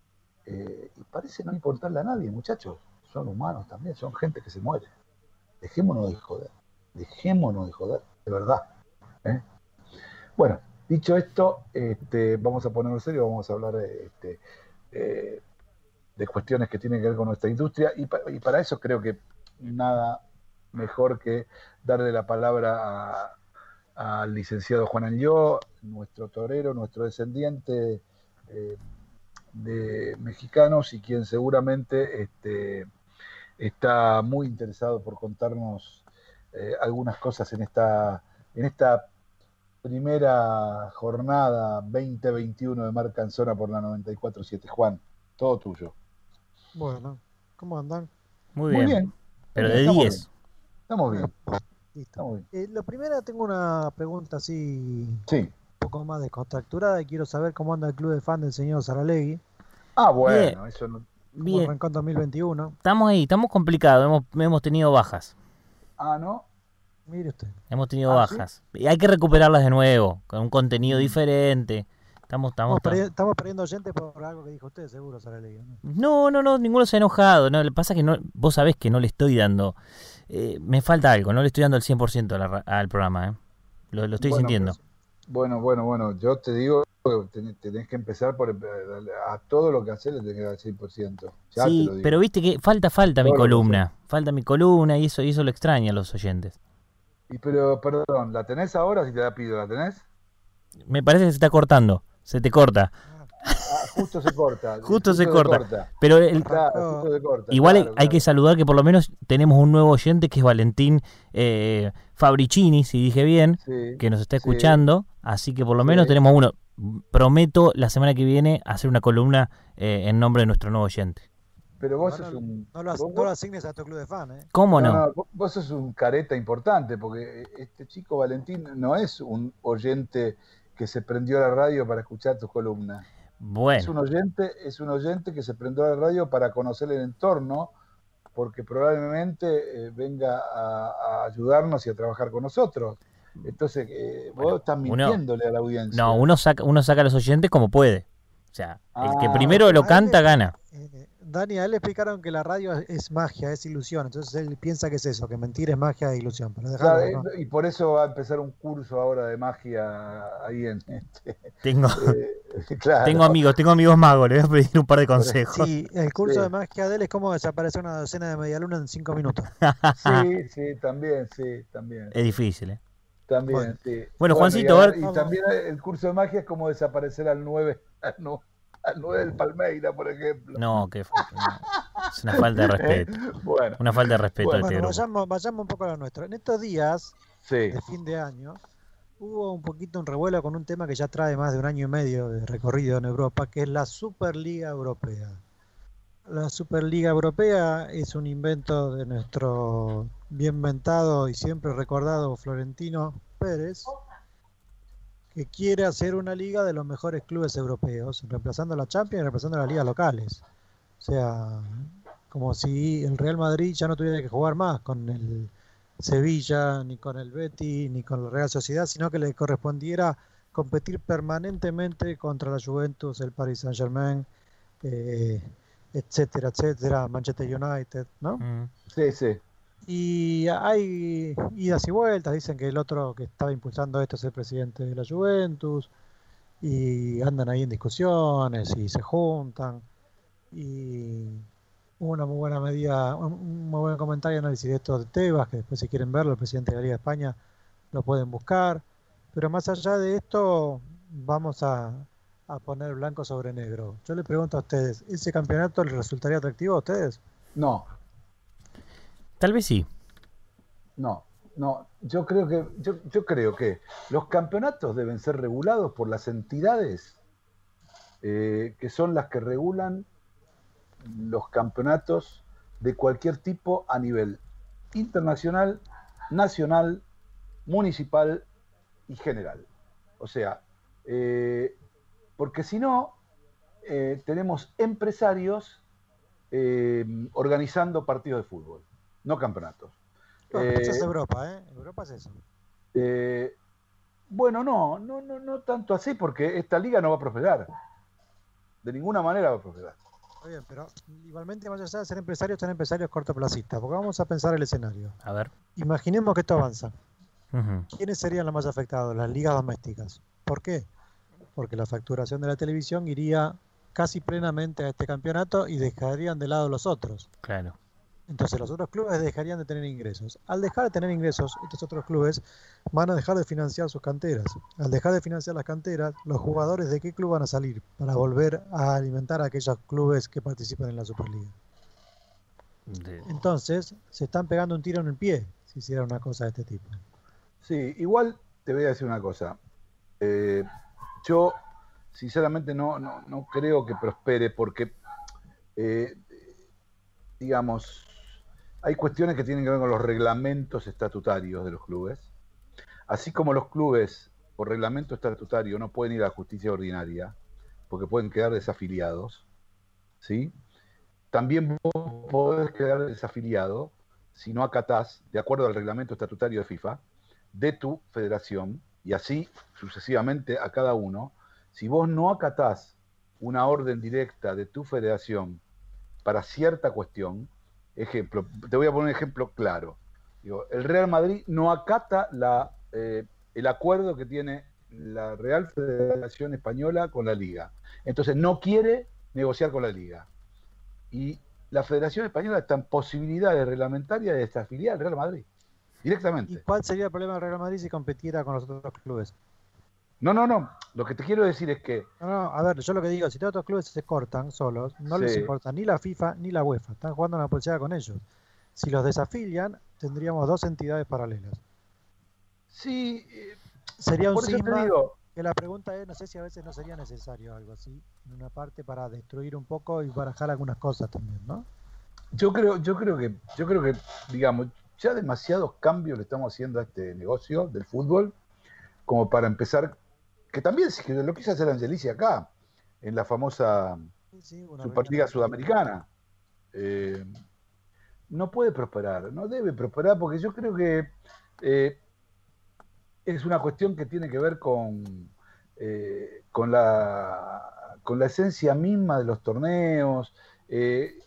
Eh, y parece no importarle a nadie, muchachos. Son humanos también, son gente que se muere. Dejémonos de joder. Dejémonos de joder, de verdad. ¿eh? Bueno, dicho esto, este, vamos a ponernos serio, vamos a hablar de, este, eh, de cuestiones que tienen que ver con nuestra industria y, pa- y para eso creo que nada mejor que darle la palabra al licenciado Juan Anlió, nuestro torero, nuestro descendiente eh, de mexicanos y quien seguramente este, está muy interesado por contarnos eh, algunas cosas en esta, en esta primera jornada 2021 de Marca en Zona por la 94.7. Juan, todo tuyo. Bueno, ¿cómo andan? Muy bien. Muy bien. Pero de bien, estamos 10. bien. Estamos bien, Listo. estamos bien. Eh, lo primero, tengo una pregunta así un Sí. poco más descontracturada y quiero saber cómo anda el club de fan del señor Saralegui. Ah, bueno, eso no. ¿Cómo Bien. arrancó en 2021? Estamos ahí, estamos complicados. Hemos, hemos tenido bajas. Ah, ¿no? Mire usted. Hemos tenido Ah, ¿sí? bajas. Y hay que recuperarlas de nuevo, con un contenido diferente. Estamos, estamos, Estamos, perdi- estamos perdiendo gente por algo que dijo usted, seguro, Saralegui. ¿no? No, no, no, ninguno se ha enojado. No, lo que pasa es que no, vos sabés que no le estoy dando. eh, me falta algo, no le estoy dando el 100% a la al programa. ¿eh? Lo, lo estoy Bueno, sintiendo. pues, bueno, bueno, bueno. Yo te digo, tenés, que empezar por. A todo lo que haces le tenés que dar el 100%. Ya te sí, lo digo. pero viste que falta, falta mi Todo columna. Falta mi columna y eso, y eso lo extraña a los oyentes. Y pero, perdón, ¿la tenés ahora si te la pido? ¿La tenés? Me parece que se está cortando. Se te corta. <laughs> Justo se corta. Justo se corta. Pero el- Claro, justo se corta. igual hay- claro, que saludar que por lo menos tenemos un nuevo oyente que es Valentín eh, Fabricini, si dije bien, Sí, que nos está sí. escuchando. Así que por lo Sí. menos tenemos uno. Prometo la semana que viene hacer una columna eh, en nombre de nuestro nuevo oyente. Pero vos No, sos un. no lo, as- vos- no lo asignes a tu club de fan, ¿eh? ¿Cómo no? No, no, vos- vos sos un careta importante, porque este chico Valentín no es un oyente que se prendió a la radio para escuchar tus columnas. Es un Bueno, oyente, es un oyente que se prendió a la radio para conocer el entorno, porque probablemente eh, venga a, a ayudarnos y a trabajar con nosotros. Entonces, eh, Bueno, vos estás uno- mintiéndole a la audiencia. no, uno saca, uno saca a los oyentes como puede. O sea, el que Ah, primero lo canta gana. Eh, Dani, a él le explicaron que la radio es, magia, es ilusión. Entonces él piensa que es eso, que mentir es magia e ilusión. Pero Claro, eh, y por eso va a empezar un curso ahora de magia ahí en este, Tengo, eh, <laughs> claro. tengo amigos, tengo amigos magos, le voy a pedir un par de consejos. Sí, el curso Sí. de magia de él es como desaparecer una docena de medialunas en cinco minutos. <laughs> Sí, sí, también, sí, también. Es difícil, ¿eh? También, Bueno. sí. Bueno, Juancito, y, a ver- y también el curso de magia es como desaparecer al 9, <laughs> al 9, al 9 del Palmeira, por ejemplo. No, que no. es una falta de <laughs> respeto. Bueno, Una falta de respeto Bueno, Bueno, vayamos, vayamos un poco a lo nuestro. En estos días sí. de fin de año hubo un poquito un revuelo con un tema que ya trae más de un año y medio de recorrido en Europa, que es la Superliga Europea. La Superliga Europea es un invento de nuestro bien mentado y siempre recordado Florentino Pérez, que quiere hacer una liga de los mejores clubes europeos, reemplazando a la Champions y reemplazando a las ligas locales. O sea, como si el Real Madrid ya no tuviera que jugar más con el Sevilla, ni con el Betis, ni con la Real Sociedad, sino que le correspondiera competir permanentemente contra la Juventus, el Paris Saint Germain, eh, etcétera, etcétera, Manchester United, ¿no? Mm. Sí, sí. Y hay idas y vueltas, dicen que el otro que estaba impulsando esto es el presidente de la Juventus, y andan ahí en discusiones y se juntan, y una muy buena medida, un un muy buen comentario y análisis de esto de Tebas, que después si quieren verlo, el presidente de la Liga de España lo pueden buscar, pero más allá de esto, vamos a, a poner blanco sobre negro. Yo le pregunto a ustedes, ¿ese campeonato les resultaría atractivo a ustedes? No, Tal vez sí. no, no. Yo creo que, yo, yo creo que los campeonatos deben ser regulados por las entidades eh, que son las que regulan los campeonatos de cualquier tipo a nivel internacional, nacional, municipal y general. O sea, eh, porque si no, eh, tenemos empresarios organizando partidos de fútbol, no campeonatos. Bueno, eso es Eh, Europa, ¿eh? Europa es eso. eh, bueno, no, no, no, no tanto así, porque esta liga no va a prosperar. De ninguna manera va a prosperar. Está bien, pero igualmente más allá de ser empresarios, son empresarios cortoplacistas, porque vamos a pensar el escenario. A ver. Imaginemos que esto avanza. ¿Quiénes serían los más afectados? Las ligas domésticas. ¿Por qué? Porque la facturación de la televisión iría casi plenamente a este campeonato y dejarían de lado los otros. Claro. Entonces los otros clubes dejarían de tener ingresos. Al dejar de tener ingresos, estos otros clubes van a dejar de financiar sus canteras. Al dejar de financiar las canteras, los jugadores de qué club van a salir para volver a alimentar a aquellos clubes que participan en la Superliga. De- Entonces se están pegando un tiro en el pie si hicieran una cosa de este tipo. Sí, igual te voy a decir una cosa. Eh, yo, sinceramente, no, no, no creo que prospere porque, eh, digamos, hay cuestiones que tienen que ver con los reglamentos estatutarios de los clubes. Así como los clubes, por reglamento estatutario, no pueden ir a la justicia ordinaria porque pueden quedar desafiliados, ¿sí? También vos podés quedar desafiliado si no acatás, de acuerdo al reglamento estatutario de FIFA, de tu federación, y así sucesivamente a cada uno, si vos no acatás una orden directa de tu federación para cierta cuestión, ejemplo, te voy a poner un ejemplo claro. Digo, el Real Madrid no acata la, eh, el acuerdo que tiene la Real Federación Española con la Liga. Entonces no quiere negociar con la Liga. Y la Federación Española está en posibilidades reglamentarias de desafiliar al Real Madrid. ¿Y Directamente. cuál sería el problema del Real Madrid si competiera con los otros clubes? No, no, no. Lo que te quiero decir es que No, no, a ver, yo lo que digo, si todos otros clubes se cortan solos, no les importa ni la FIFA ni la UEFA, están jugando una pulsera con ellos. Si los desafilian, tendríamos dos entidades paralelas. sí, eh, Sería un digo, que la pregunta es, no sé si a veces no sería necesario algo así, en una parte para destruir un poco y barajar algunas cosas también, ¿no? yo creo, yo creo que, yo creo que, digamos, ya demasiados cambios le estamos haciendo a este negocio del fútbol, como para empezar, que también lo quiso hacer Angelici acá, en la famosa Sí, sí, Superliga Sudamericana. Eh, no puede prosperar, no debe prosperar, porque yo creo que eh, es una cuestión que tiene que ver con, eh, con, la, con la esencia misma de los torneos.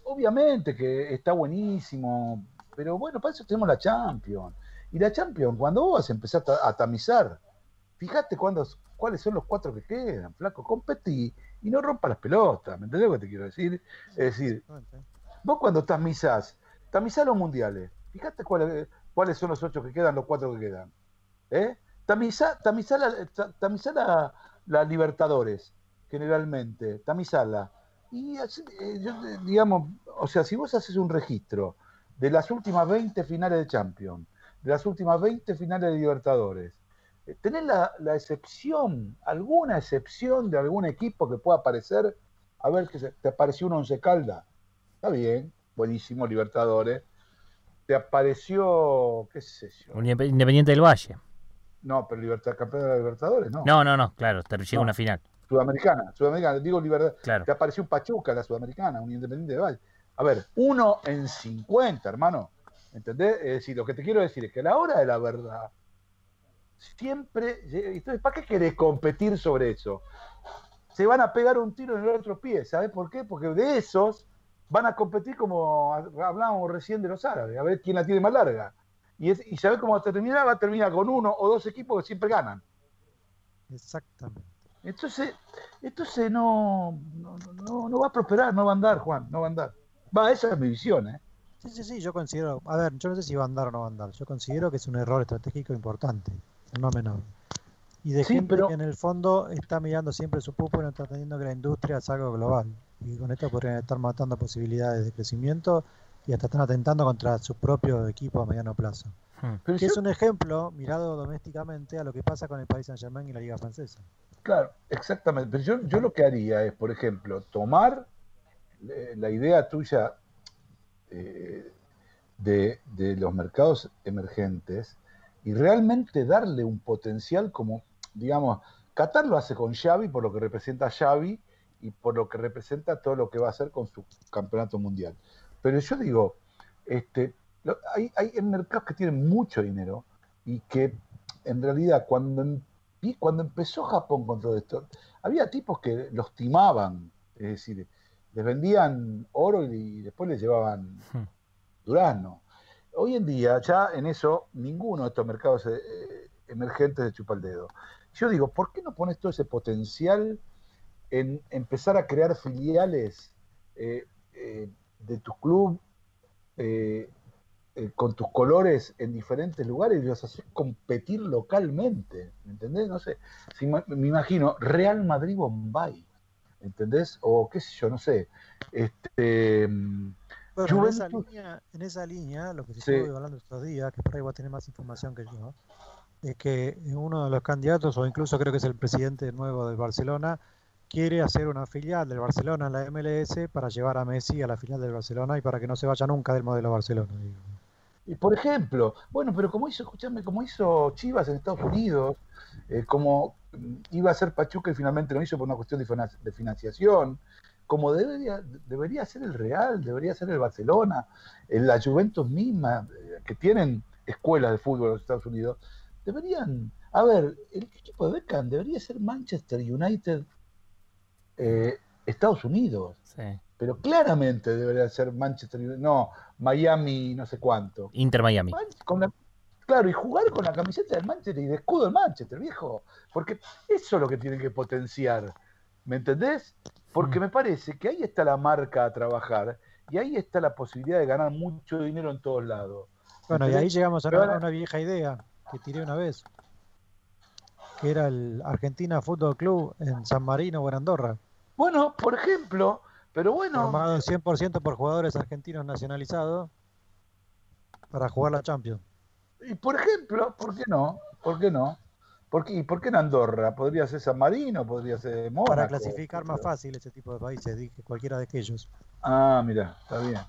Obviamente que está buenísimo, pero bueno, para eso tenemos la Champions. Y la Champions, cuando vos vas a empezar a, a tamizar, fíjate cuándo, cuáles son los cuatro que quedan, flaco, competí y no rompa las pelotas, ¿me entendés lo que te quiero decir? Es decir, vos cuando tamizás, tamizás los mundiales, fíjate cuáles, cuáles son los ocho que quedan, los cuatro que quedan. ¿Eh? Tamizá, tamizá la, ta- tamizá la- la Libertadores, generalmente, tamizala. Y eh, yo, eh, digamos, o sea, si vos haces un registro de las últimas 20 finales de Champions, de las últimas 20 finales de Libertadores, tenés la, la excepción, alguna excepción de algún equipo que pueda aparecer, a ver que se- te apareció un Once Calda, está bien, buenísimo, Libertadores, te apareció, qué sé yo, Un Indep- Independiente del Valle. no, pero Libertad, campeón de la Libertadores, no, No, no, no, claro, te llega No. una final. Sudamericana, Sudamericana, digo Libertad, Claro. te apareció un Pachuca, la Sudamericana, un Independiente de Valle. A ver, uno en 50, hermano. ¿Entendés? Es decir, lo que te quiero decir es que a la hora de la verdad, siempre. Entonces, ¿para qué querés competir sobre eso? Se van a pegar un tiro en el otro pie. ¿Sabés por qué? Porque de esos van a competir como hablábamos recién de los árabes, a ver quién la tiene más larga. Y, es, y ¿sabés cómo va a terminar? Va a terminar con uno o dos equipos que siempre ganan. Exactamente. Entonces, entonces no, no, no, no va a prosperar, no va a andar, Juan, no va a andar. Va, esa es mi visión, ¿eh? Sí, sí, sí, yo considero, a ver, yo no sé si va a andar o no va a andar, yo considero que es un error estratégico importante, no menor. Y de Sí, gente pero- que en el fondo está mirando siempre su pupo y no está entendiendo que la industria es algo global. Y con esto podrían estar matando posibilidades de crecimiento y hasta están atentando contra su propio equipo a mediano plazo. Hmm. Pero Que yo- es un ejemplo, mirado domésticamente, a lo que pasa con el Paris Saint Germain y la Liga Francesa. Claro, exactamente. Pero yo, yo lo que haría es, por ejemplo, tomar eh, la idea tuya eh, de, de los mercados emergentes y realmente darle un potencial como, digamos, Qatar lo hace con Xavi por lo que representa Xavi y por lo que representa todo lo que va a hacer con su campeonato mundial. Pero yo digo, este, lo- hay, hay mercados que tienen mucho dinero y que en realidad cuando, empi- cuando empezó Japón con todo esto, había tipos que los timaban, es decir, les vendían oro y, y después les llevaban Hmm. durazno. Hoy en día ya en eso ninguno de estos mercados eh, emergentes se chupa el dedo. Yo digo, ¿por qué no pones todo ese potencial en empezar a crear filiales eh, eh, de tu club eh, eh, con tus colores en diferentes lugares y los haces competir localmente, ¿me entendés? No sé, si me imagino Real Madrid-Bombay, ¿entendés? O qué sé yo, no sé, este... Bueno, en esa, línea, en esa línea, lo que se Sí. estuvo hablando estos días, que por ahí va a tener más información que yo, es que uno de los candidatos, o incluso creo que es el presidente nuevo del Barcelona, quiere hacer una filial del Barcelona en la MLS para llevar a Messi a la final del Barcelona y para que no se vaya nunca del modelo Barcelona. digo. Y por ejemplo, bueno, pero como hizo, escúchame, como hizo Chivas en Estados Unidos, eh, como iba a ser Pachuca y finalmente no hizo por una cuestión de financiación, como debería, debería ser el Real, debería ser el Barcelona, la Juventus misma, eh, que tienen escuelas de fútbol en los Estados Unidos, deberían, a ver, el equipo de Beckham debería ser Manchester United, eh, Estados Unidos, Sí. pero claramente debería ser Manchester United, no, Miami, no sé cuánto. Inter Miami. Man- con la- claro, y jugar con la camiseta del Manchester y de escudo del Manchester, viejo. Porque eso es lo que tienen que potenciar. ¿Me entendés? Porque Mm. me parece que ahí está la marca a trabajar y ahí está la posibilidad de ganar mucho dinero en todos lados. Bueno, y ahí llegamos una, a una vieja idea que tiré una vez, que era el Argentina Fútbol Club en San Marino o en Andorra, Bueno, por ejemplo, pero bueno, formado 100% por jugadores argentinos nacionalizados para jugar la Champions. y por ejemplo, ¿por qué no? ¿Por qué no? ¿Por qué, ¿Y por qué en Andorra? ¿Podría ser San Marino? ¿Podría ser Mónaco? Para clasificar más fácil ese tipo de países, dije cualquiera de aquellos. Ah, mira, está bien.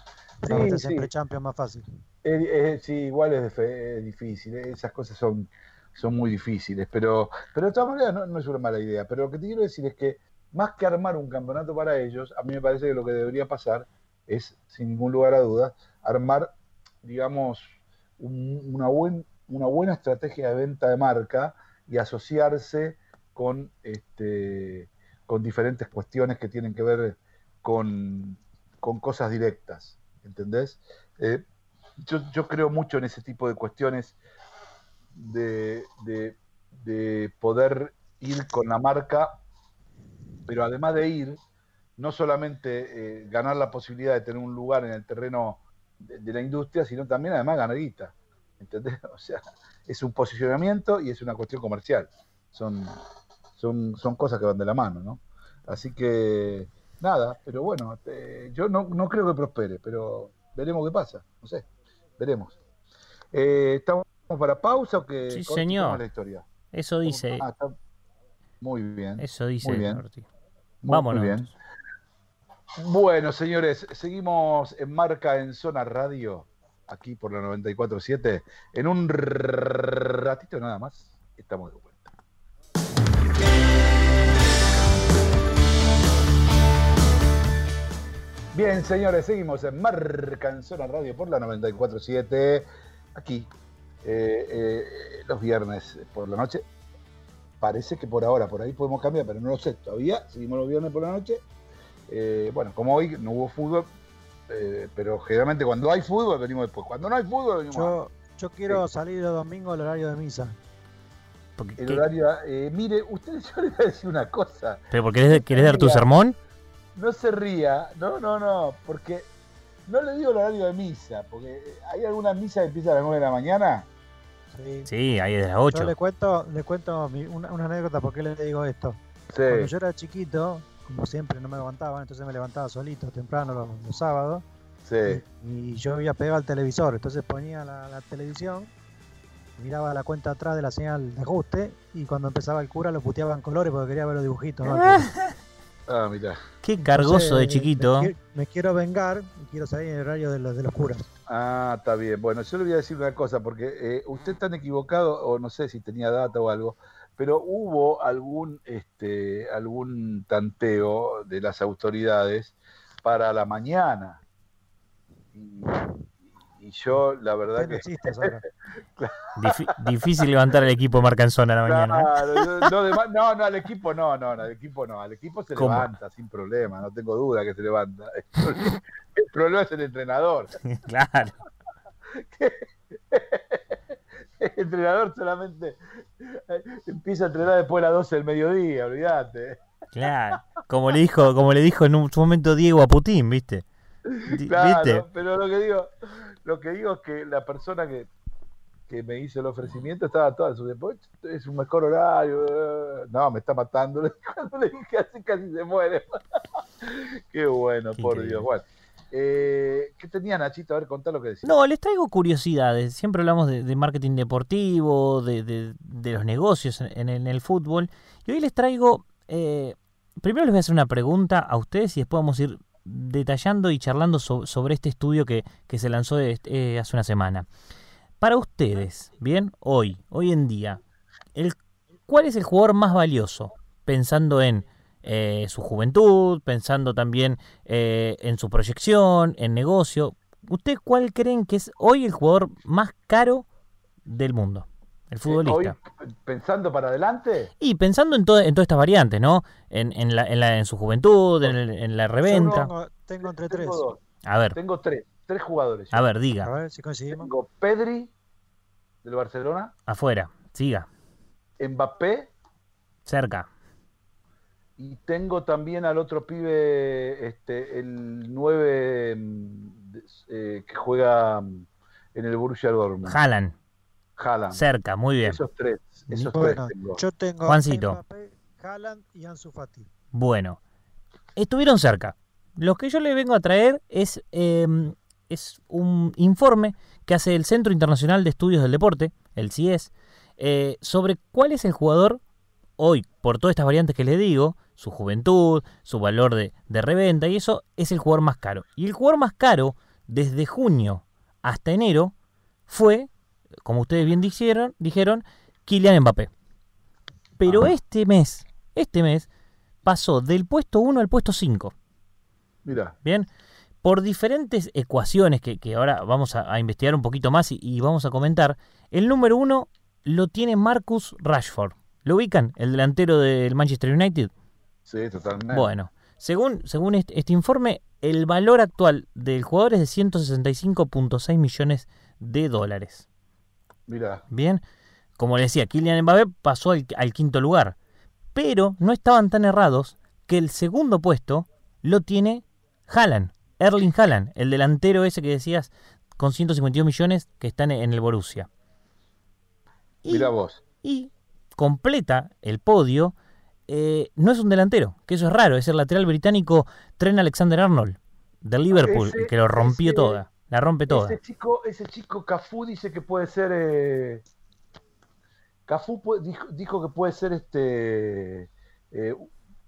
Sí, sí. pre-Champions más fácil. Eh, eh, sí, igual es, difícil, eh, esas cosas son, son muy difíciles, pero, pero de todas maneras no, no es una mala idea. Pero lo que te quiero decir es que más que armar un campeonato para ellos, a mí me parece que lo que debería pasar es, sin ningún lugar a dudas, armar, digamos, un- una, buen, una buena estrategia de venta de marca y asociarse con, este, con diferentes cuestiones que tienen que ver con, con cosas directas, ¿entendés? Eh, yo, yo creo mucho en ese tipo de cuestiones de, de- de poder ir con la marca, pero además de ir, no solamente eh, ganar la posibilidad de tener un lugar en el terreno de, de la industria, sino también además ganar guita. ¿Entendés? <laughs> O sea, es un posicionamiento y es una cuestión comercial. Son, son, son cosas que van de la mano, ¿no? Así que, nada, pero bueno, eh, yo no, no creo que prospere, pero veremos qué pasa, no sé, veremos. Eh, ¿Estamos para pausa o que Sí, señor. la historia? Eso dice. Ah, está- Muy bien. Eso dice. Muy bien. Ortiz. Muy- Vámonos. Muy bien. Bueno, señores, seguimos en marca en Zona Radio, aquí por la 94.7. En un ratito nada más, estamos de vuelta. Bien, señores, seguimos en Marca en Zona Radio por la 94.7, aquí, eh, eh, los viernes por la noche. Parece que por ahora, por ahí podemos cambiar, pero no lo sé todavía. Seguimos los viernes por la noche. Eh, bueno, como hoy no hubo fútbol, eh, pero generalmente cuando hay fútbol venimos después. Cuando no hay fútbol venimos Yo, yo quiero salir los domingos al horario de misa. Porque, El ¿qué- horario, eh, mire, ustedes, <laughs> yo les voy a decir una cosa. ¿Pero porque querés, querés dar tu sermón? No se ría, no, no, no, porque no le digo el horario de misa, porque hay alguna misa que empieza a las 9 de la mañana. Sí. Sí, ahí es de las Yo 8. le cuento, le cuento mi- una, una anécdota por qué le digo esto. Cuando yo era chiquito, como siempre no me levantaban, entonces me levantaba solito temprano los, los sábados sí. y yo había pegado al televisor, entonces ponía la, la televisión, miraba la cuenta atrás de la señal de ajuste y cuando empezaba el cura lo puteaba en colores porque quería ver los dibujitos. ¿no? <laughs> Ah, mira. Qué cargoso de chiquito. Me, qui- me quiero vengar y quiero salir en el horario de los, de los curas. Ah, está bien. Bueno, yo le voy a decir una cosa, porque eh, usted está equivocado, o no sé si tenía data o algo, pero hubo algún, este, algún tanteo de las autoridades para la mañana. Y, y yo, la verdad que... <laughs> difícil levantar el equipo Marcanzona a la mañana. ¿eh? Claro, no, de no, no, al equipo no, no, no, al equipo no, al equipo se ¿Cómo? levanta sin problema, no tengo duda que se levanta. El <laughs> problema, el problema es el entrenador. <laughs> claro. <laughs> El entrenador solamente eh, empieza a entrenar después de las 12 del mediodía, olvídate. Claro. Como le dijo, como le dijo en un su momento Diego a Putin, ¿viste? Claro, ¿Viste? pero lo que digo, lo que digo es que la persona que, que me hizo el ofrecimiento estaba toda su. Es un mejor horario. eh". No, me está matando. <laughs> Cuando le dije así casi se muere. <laughs> Qué bueno, Qué por. Dios. Bueno, eh, ¿qué tenía Nachito? A ver, contá lo que decía. No, les traigo curiosidades. Siempre hablamos de, marketing deportivo, de, de- los negocios en, el fútbol. Y hoy les traigo. eh, primero les voy a hacer una pregunta a ustedes y después vamos a ir detallando y charlando so- sobre este estudio que, que se lanzó eh, hace una semana. Para ustedes, bien, hoy, hoy en día, el, ¿cuál es el jugador más valioso? Pensando en eh, su juventud, pensando también eh, en su proyección, en negocio. ¿Usted cuál creen que es hoy el jugador más caro del mundo? El futbolista. hoy, pensando para adelante, Y pensando en, todas estas variantes, ¿no? En, en, la, en, la- en su juventud, en, el- en la reventa. Tengo, tengo entre tres. tengo dos. A ver, Tengo tres, tres jugadores. a ver, A diga. ver si. Tengo Pedri del Barcelona, Afuera, siga, Mbappé cerca. Y tengo también al otro pibe, este, el 9 que juega mm, en el Borussia Dortmund. Haaland, Haaland. cerca, muy bien. Esos tres, esos Bueno, tres tengo. yo tengo Juancito. Mbappé, Haaland y Ansu Fati. Bueno, estuvieron cerca. Lo que yo le vengo a traer es, eh, es un informe que hace el Centro Internacional de Estudios del Deporte, el CIES, eh, sobre cuál es el jugador hoy, por todas estas variantes que le digo, su juventud, su valor de, de reventa, y eso es el jugador más caro. Y el jugador más caro, desde junio hasta enero, fue, como ustedes bien dijeron, dijeron Kylian Mbappé. Pero Ajá. este mes, este mes, pasó del puesto 1 al puesto 5. Mira, Bien, por diferentes ecuaciones que, que ahora vamos a, a investigar un poquito más y, y vamos a comentar, el número 1 lo tiene Marcus Rashford. ¿Lo ubican? El delantero del Manchester United. Sí, totalmente. Bueno, según, según este, este informe, el valor actual del jugador es de 165.6 millones de dólares. Mira, Bien, como les decía, Kylian Mbappé pasó al, al quinto lugar. Pero no estaban tan errados que el segundo puesto lo tiene Haaland, Erling Haaland, el delantero ese que decías con 152 millones que está en, el Borussia. Y, mira vos. y completa el podio, eh, no es un delantero, que eso es raro, es el lateral británico Trent Alexander-Arnold, del Liverpool, Ese- el que lo rompió ese- toda, la rompe toda. Ese chico, ese chico Cafú dice que puede ser. Eh... Cafú dijo, dijo que puede ser este eh,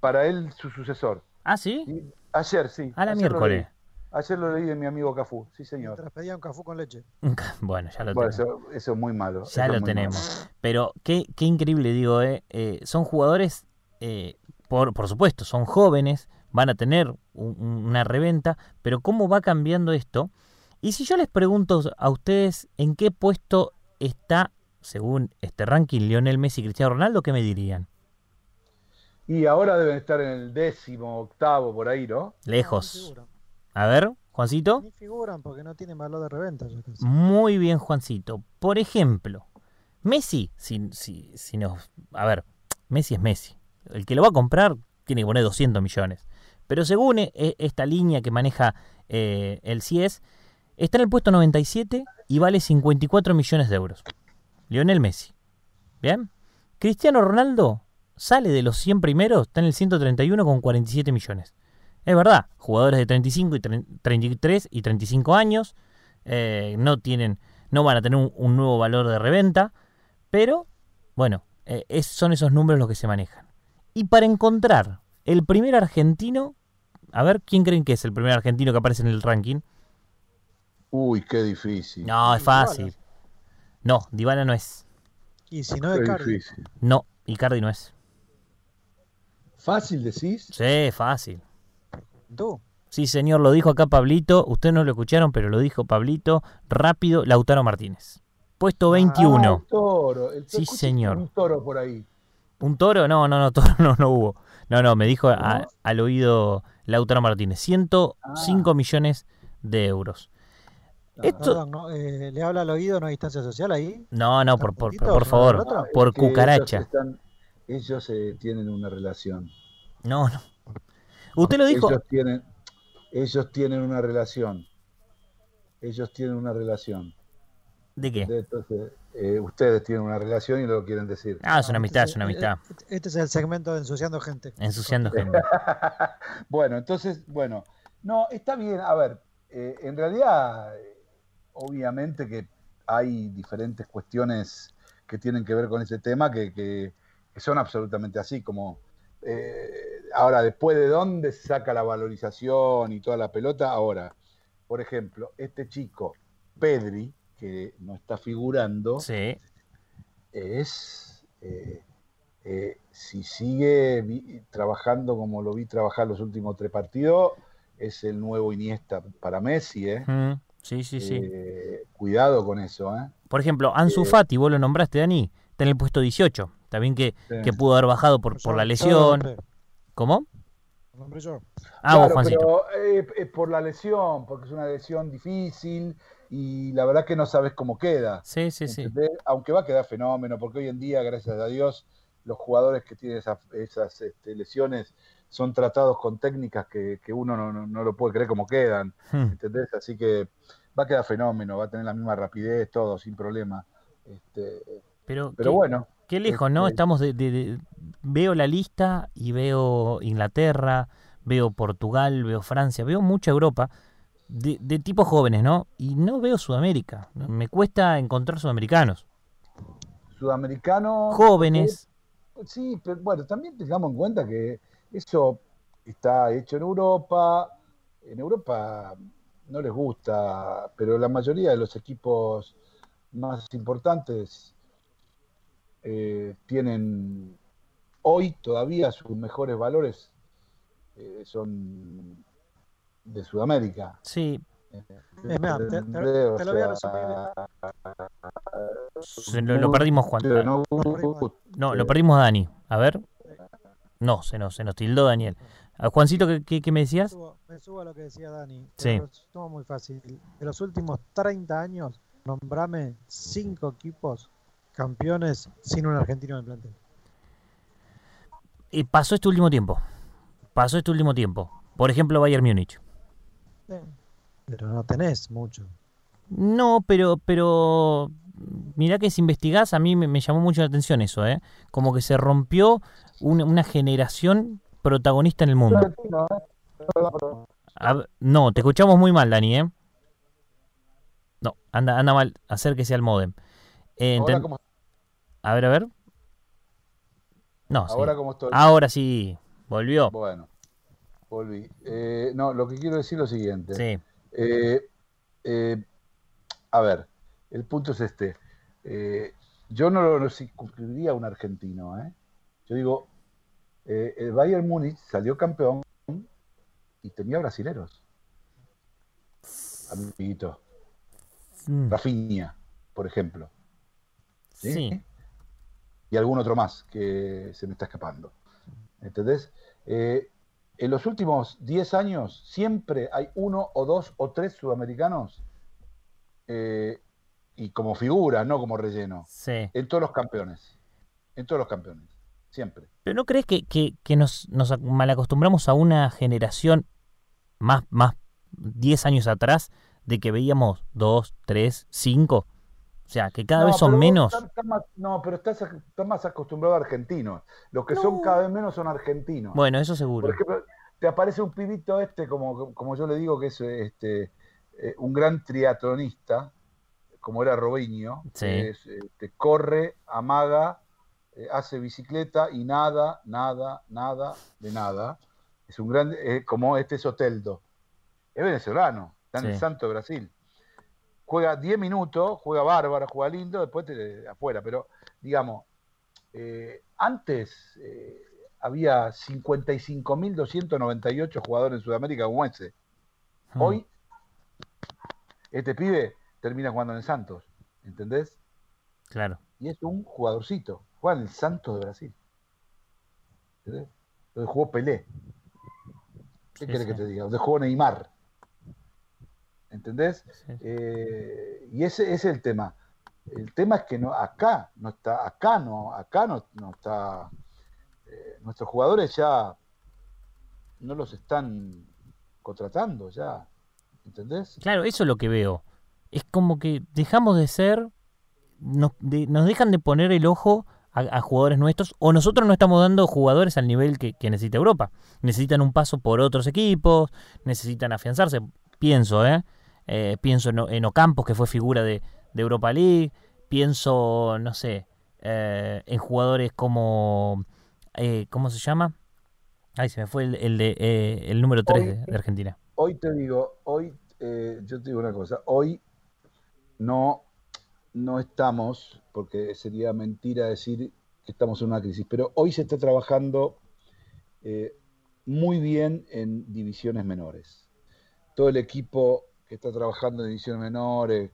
para él su sucesor. Ah, ¿sí? Y ayer, sí. A la ayer lo miércoles. leí. Ayer lo leí de mi amigo Cafú, sí señor. Mientras pedía un café con leche. <laughs> Bueno, ya lo Bueno, tenemos. eso, eso es muy malo. Ya eso lo tenemos. malo. Pero qué, qué increíble, digo, eh, eh, son jugadores, eh, por, por supuesto, son jóvenes, van a tener un- un- una reventa, pero ¿cómo va cambiando esto? Y si yo les pregunto a ustedes en qué puesto está, según este ranking, Lionel Messi y Cristiano Ronaldo, ¿qué me dirían? Y ahora deben estar en el décimo, octavo, por ahí, ¿no? Lejos. A ver, Juancito. Ni figuran porque no tienen valor de reventa. Muy bien, Juancito. Por ejemplo, Messi, si, si, si nos... A ver, Messi es Messi. El que lo va a comprar tiene que poner 200 millones. Pero según e- e- esta línea que maneja eh, el CIES, está en el puesto 97 y vale 54 millones de euros. Lionel Messi. ¿Bien? Cristiano Ronaldo sale de los 100 primeros, está en el 131 con 47 millones. Es verdad, jugadores de 35 y 30 33 y 35 años eh, no tienen, no van a tener un, nuevo valor de reventa, pero bueno, eh, son esos números los que se manejan. Y para encontrar el primer argentino, a ver, ¿quién creen que es el primer argentino que aparece en el ranking? Uy, qué difícil. No, es fácil. No, Dybala no es. Y si no es Cardi. difícil. No, Icardi no es. ¿Fácil decís? Sí, fácil. Tú. Sí, señor, lo dijo acá Pablito. Ustedes no lo escucharon, pero lo dijo Pablito. Rápido, Lautaro Martínez. Puesto 21. Ah, un toro. El- Sí, señor. Un toro por ahí. ¿Un toro? No, no, no, <laughs> toro no, no hubo. No, no, me dijo al oído Lautaro Martínez. 105 millones de euros. Esto, Perdón, ¿no? Eh, ¿le habla al oído? ¿No hay distancia social ahí? no, no, ¿Están por, por, por favor, por Que ellos cucaracha. están- Ellos eh, tienen una relación. No, no. Usted lo dijo. Ellos tienen, ellos tienen una relación. Ellos tienen una relación. ¿De qué? Entonces, eh, ustedes tienen una relación y lo quieren decir. Ah, es una amistad, es una amistad. Este, este es el segmento de ensuciando gente. Ensuciando gente. <laughs> bueno, entonces, bueno, no, está bien. A ver, eh, en realidad, obviamente que hay diferentes cuestiones que tienen que ver con ese tema que, que- que son absolutamente así, como eh, ahora, después de dónde se saca la valorización y toda la pelota, ahora, por ejemplo, este chico, Pedri, que no está figurando, Sí. es, eh, eh, si sigue vi- trabajando como lo vi trabajar los últimos tres partidos, es el nuevo Iniesta para Messi, ¿eh? Mm, Sí, sí, sí. Eh, cuidado con eso, ¿eh? Por ejemplo, Ansu eh, Fati, vos lo nombraste, Dani, está en el puesto 18. También que, Sí. que pudo haber bajado por, por la lesión. ¿Cómo? lo nombré yo. Ah, vos, Claro, pero eh, es por la lesión, porque es una lesión difícil y la verdad que no sabes cómo queda. Sí, sí, sí. Aunque va a quedar fenómeno, porque hoy en día, gracias a Dios, los jugadores que tienen esas, esas este, lesiones son tratados con técnicas que, que uno no, no- no lo puede creer cómo quedan. Hmm. ¿entendés? Así que va a quedar fenómeno, va a tener la misma rapidez, todo, sin problema. Este, Pero, pero qué, bueno, qué lejos, ¿no? este- Estamos de, de- de- Veo la lista y veo Inglaterra, veo Portugal, veo Francia, veo mucha Europa de, de tipos jóvenes, ¿no? Y no veo Sudamérica. Me cuesta encontrar sudamericanos. sudamericano. Jóvenes. Sí, pero bueno, también tengamos en cuenta que eso está hecho en Europa. En Europa no les gusta, pero la mayoría de los equipos más importantes eh, tienen hoy todavía sus mejores valores eh, son de Sudamérica. Sí, Es más, te, lo voy a resumir. se lo, lo perdimos, Juan. no- No, lo perdimos a Dani. A ver. No, se nos, se nos tildó Daniel. A Juancito, ¿qué, qué, qué me Me decías? subo, me subo a lo que decía Dani. Sí. Resumo muy fácil. De los últimos 30 años, nombrame cinco equipos campeones sin un argentino en el plantel. Eh, pasó este último tiempo. Pasó este último tiempo. Por ejemplo, Bayern Múnich. Pero no tenés mucho. No, pero, pero mirá que si investigás, a mí me, me llamó mucho la atención eso, ¿eh? Como que se rompió una, una generación protagonista en el mundo. A no, te escuchamos muy mal, Dani, ¿eh? No, anda, anda mal, acérquese al modem. Eh, Ahora A ver, a ver. No, sí. ahora como estoy. Ahora sí, volvió. Bueno, volví. Eh, no, lo que quiero decir es lo siguiente. Sí, Eh, eh, a ver, el punto es este. Yo no lo circunscribiría a un argentino. ¿eh? Yo digo, el Bayern Múnich salió campeón y tenía brasileros. Amiguito. Mm, Rafinha, por ejemplo. ¿sí? sí, y algún otro más que se me está escapando. ¿Entendés? Eh, en los últimos 10 años siempre hay uno o dos o tres sudamericanos eh, y como figura, no como relleno, sí. en todos los campeones. En todos los campeones. Siempre. ¿Pero no crees que, que- que nos, nos ac- malacostumbramos a una generación más, más 10 años atrás de que veíamos 2, 3, 5? O sea, que cada No, vez son menos. más- no, pero estás, más acostumbrado a argentinos. Los que son cada vez menos son argentinos. Bueno, eso seguro. Por ejemplo, te aparece un pibito este, como, como yo le digo, que es este, eh, un gran triatlonista, como era Robinho, Sí. que es, este, corre, amaga, eh, hace bicicleta y nada, nada, nada, de nada. Es un gran, eh, como este Soteldo. Es venezolano, está en el. Santo de Brasil. Juega 10 minutos, juega bárbaro, juega lindo, después te, afuera. Pero, digamos, eh, antes eh, había 55.298 jugadores en Sudamérica como ese. Mm, Hoy, este pibe termina jugando en el Santos, ¿entendés? Claro. Y es un jugadorcito. Juega en el Santos de Brasil. ¿Entendés? Donde jugó Pelé. ¿Qué Sí, querés sí. que te diga? Donde jugó Neymar. ¿Entendés? Eh, y ese, ese es el tema. El tema es que no, acá no está, acá no, acá no, no está. eh, nuestros jugadores ya no los están contratando ya. ¿Entendés? Claro, eso es lo que veo. Es como que dejamos de ser, nos, de- nos dejan de poner el ojo a, a jugadores nuestros o nosotros no estamos dando jugadores al nivel que, que necesita Europa. Necesitan un paso por otros equipos, necesitan afianzarse. Pienso, ¿eh? Eh, pienso en, en Ocampos, que fue figura de, Europa League. Pienso, no sé, eh, en jugadores como... eh, ¿Cómo se llama? Ay, se me fue el, el número 3 de, de Argentina. Hoy te digo, hoy, yo te digo una cosa, hoy no, no estamos, porque sería mentira decir que estamos en una crisis, pero hoy se está trabajando muy bien en divisiones menores. Todo el equipo que está trabajando en divisiones menores,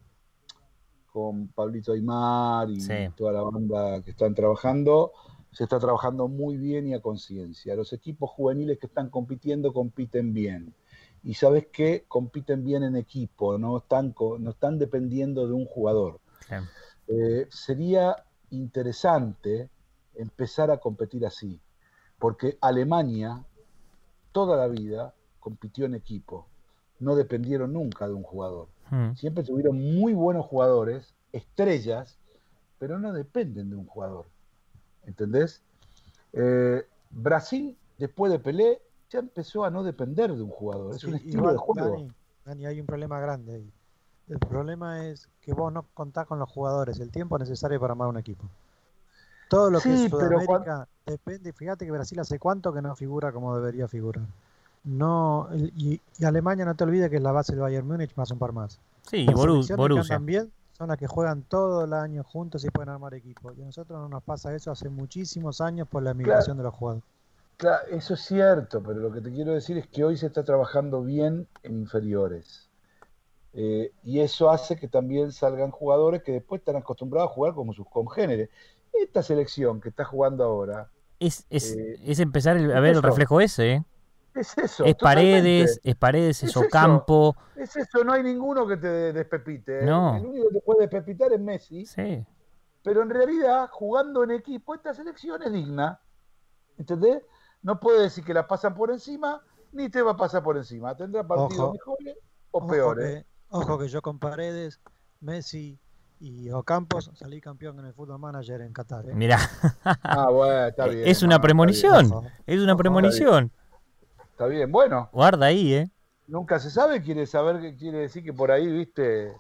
con Pablito Aymar y Sí. toda la banda que están trabajando, se está trabajando muy bien y a conciencia. Los equipos juveniles que están compitiendo compiten bien. Y sabes qué, compiten bien en equipo, no están, co- no están dependiendo de un jugador. Eh, sería interesante empezar a competir así, porque Alemania toda la vida compitió en equipo, no dependieron nunca de un jugador. Mm. Siempre tuvieron muy buenos jugadores, estrellas, pero no dependen de un jugador. ¿Entendés? Eh, Brasil, después de Pelé, ya empezó a no depender de un jugador. Es un estilo igual, de juego. Dani, Dani, hay un problema grande ahí. El problema es que vos no contás con los jugadores, el tiempo necesario para armar un equipo. Todo lo que es pero Sudamérica depende. Fíjate que Brasil hace cuánto que no figura como debería figurar. No, y, y Alemania no te olvides que es la base del Bayern Múnich más un par más. Sí, que Borussia. bien son las que juegan todo el año juntos y pueden armar equipo. Y a nosotros no nos pasa eso hace muchísimos años por la migración de los jugadores. Claro, eso es cierto, pero lo que te quiero decir es que hoy se está trabajando bien en inferiores. Eh, y eso hace que también salgan jugadores que después están acostumbrados a jugar como sus congéneres. Esta selección que está jugando ahora Es, es, Eh, es empezar el- a ver el reflejo ese, ¿eh? Es eso. Es Paredes, totalmente. es Paredes, es Es eso. Ocampo. Es eso, no hay ninguno que te despepite. ¿eh? No. El único que te puede despepitar es Messi. Sí. Pero en realidad, jugando en equipo, esta selección es digna. ¿Entendés? No puede decir que la pasan por encima, ni te va a pasar por encima. Tendrá partidos Ojo. mejores o Ojo peores. que, ojo que yo con Paredes, Messi y Ocampos salí campeón en el Fútbol Manager en Qatar. ¿eh? Mirá, Ah, bueno, está <laughs> bien. es una premonición. Es una Ojo, premonición. Está bien, bueno, Guarda ahí, ¿eh? nunca se sabe, quiere saber qué quiere decir que por ahí, viste.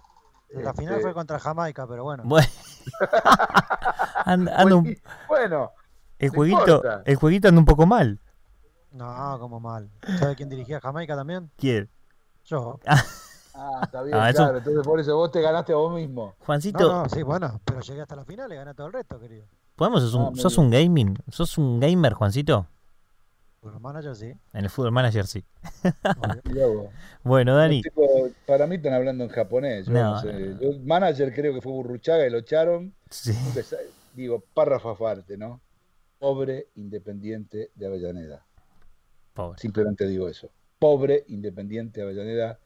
La final este, fue contra Jamaica, pero bueno. Bueno. <laughs> Un- Bueno, el, no jueguito, importa. el jueguito anda un poco mal. No, como mal. ¿Sabe quién dirigía Jamaica también? ¿Quién? Yo. ah, está bien, Ah, eso- claro. Entonces por eso vos te ganaste a vos mismo. Juancito, No, no, sí, bueno, pero llegué hasta la final y gané todo el resto, querido. ¿podemos? ¿Sos Ah, un, sos un gaming? ¿Sos un gamer, Juancito? Fútbol Manager sí. En el Fútbol Manager sí. Bueno, Dani. Para mí están hablando en japonés. Yo No, no sé. no, no. Yo, el manager creo que fue Burruchaga y lo echaron. Sí. Digo, párrafo aparte, ¿no? Pobre Independiente de Avellaneda. Pobre. Simplemente digo eso. Pobre Independiente de Avellaneda.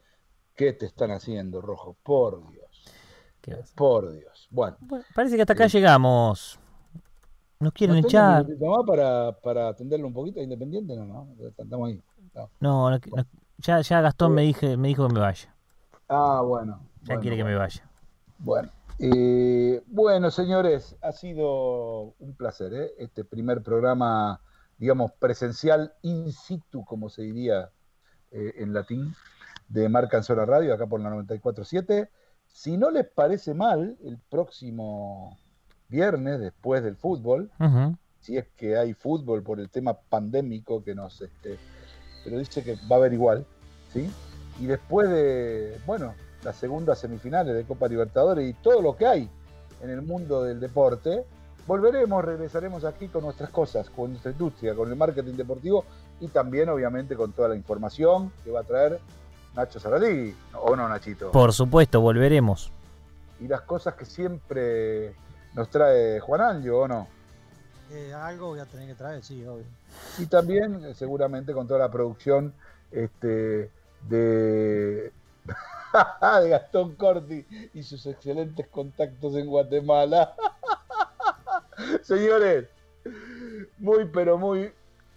¿Qué te están haciendo, Rojo? Por Dios. Por Dios. Bueno. Bueno, parece que hasta acá llegamos. Nos quieren ¿no tengo echar. más para, para atenderlo un poquito Independiente? No, no. Estamos ahí. No. No, no, no, ya, ya Gastón me, dije, me dijo que me vaya. Ah, bueno. Ya Bueno, quiere que me vaya. Bueno, eh, bueno, señores, ha sido un placer, ¿eh? Este primer programa, digamos, presencial in situ, como se diría eh, en latín, de Marca en Zona Radio, acá por la 94.7. Si no les parece mal, el próximo viernes, después del fútbol, si es que hay fútbol por el tema pandémico que nos... Este, pero dice que va a haber igual, ¿sí? Y después de, bueno, las segundas semifinales de Copa Libertadores y todo lo que hay en el mundo del deporte, volveremos, regresaremos aquí con nuestras cosas, con nuestra industria, con el marketing deportivo y también, obviamente, con toda la información que va a traer Nacho Saralegui, ¿o no, Nachito? Por supuesto, volveremos. Y las cosas que siempre nos trae Juan Anjo, ¿o no? Eh, algo voy a tener que traer, sí, obvio. y también eh, seguramente con toda la producción este, de, <laughs> de Gastón Corti y sus excelentes contactos en Guatemala. <laughs> Señores, muy pero muy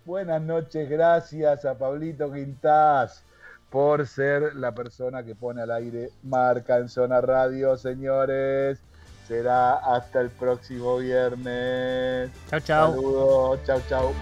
Buenas noches, gracias a Pablito Quintás por ser la persona que pone al aire Marca en Zona Radio, señores. Será hasta el próximo viernes. Chau, chau. Saludos, chau, chau.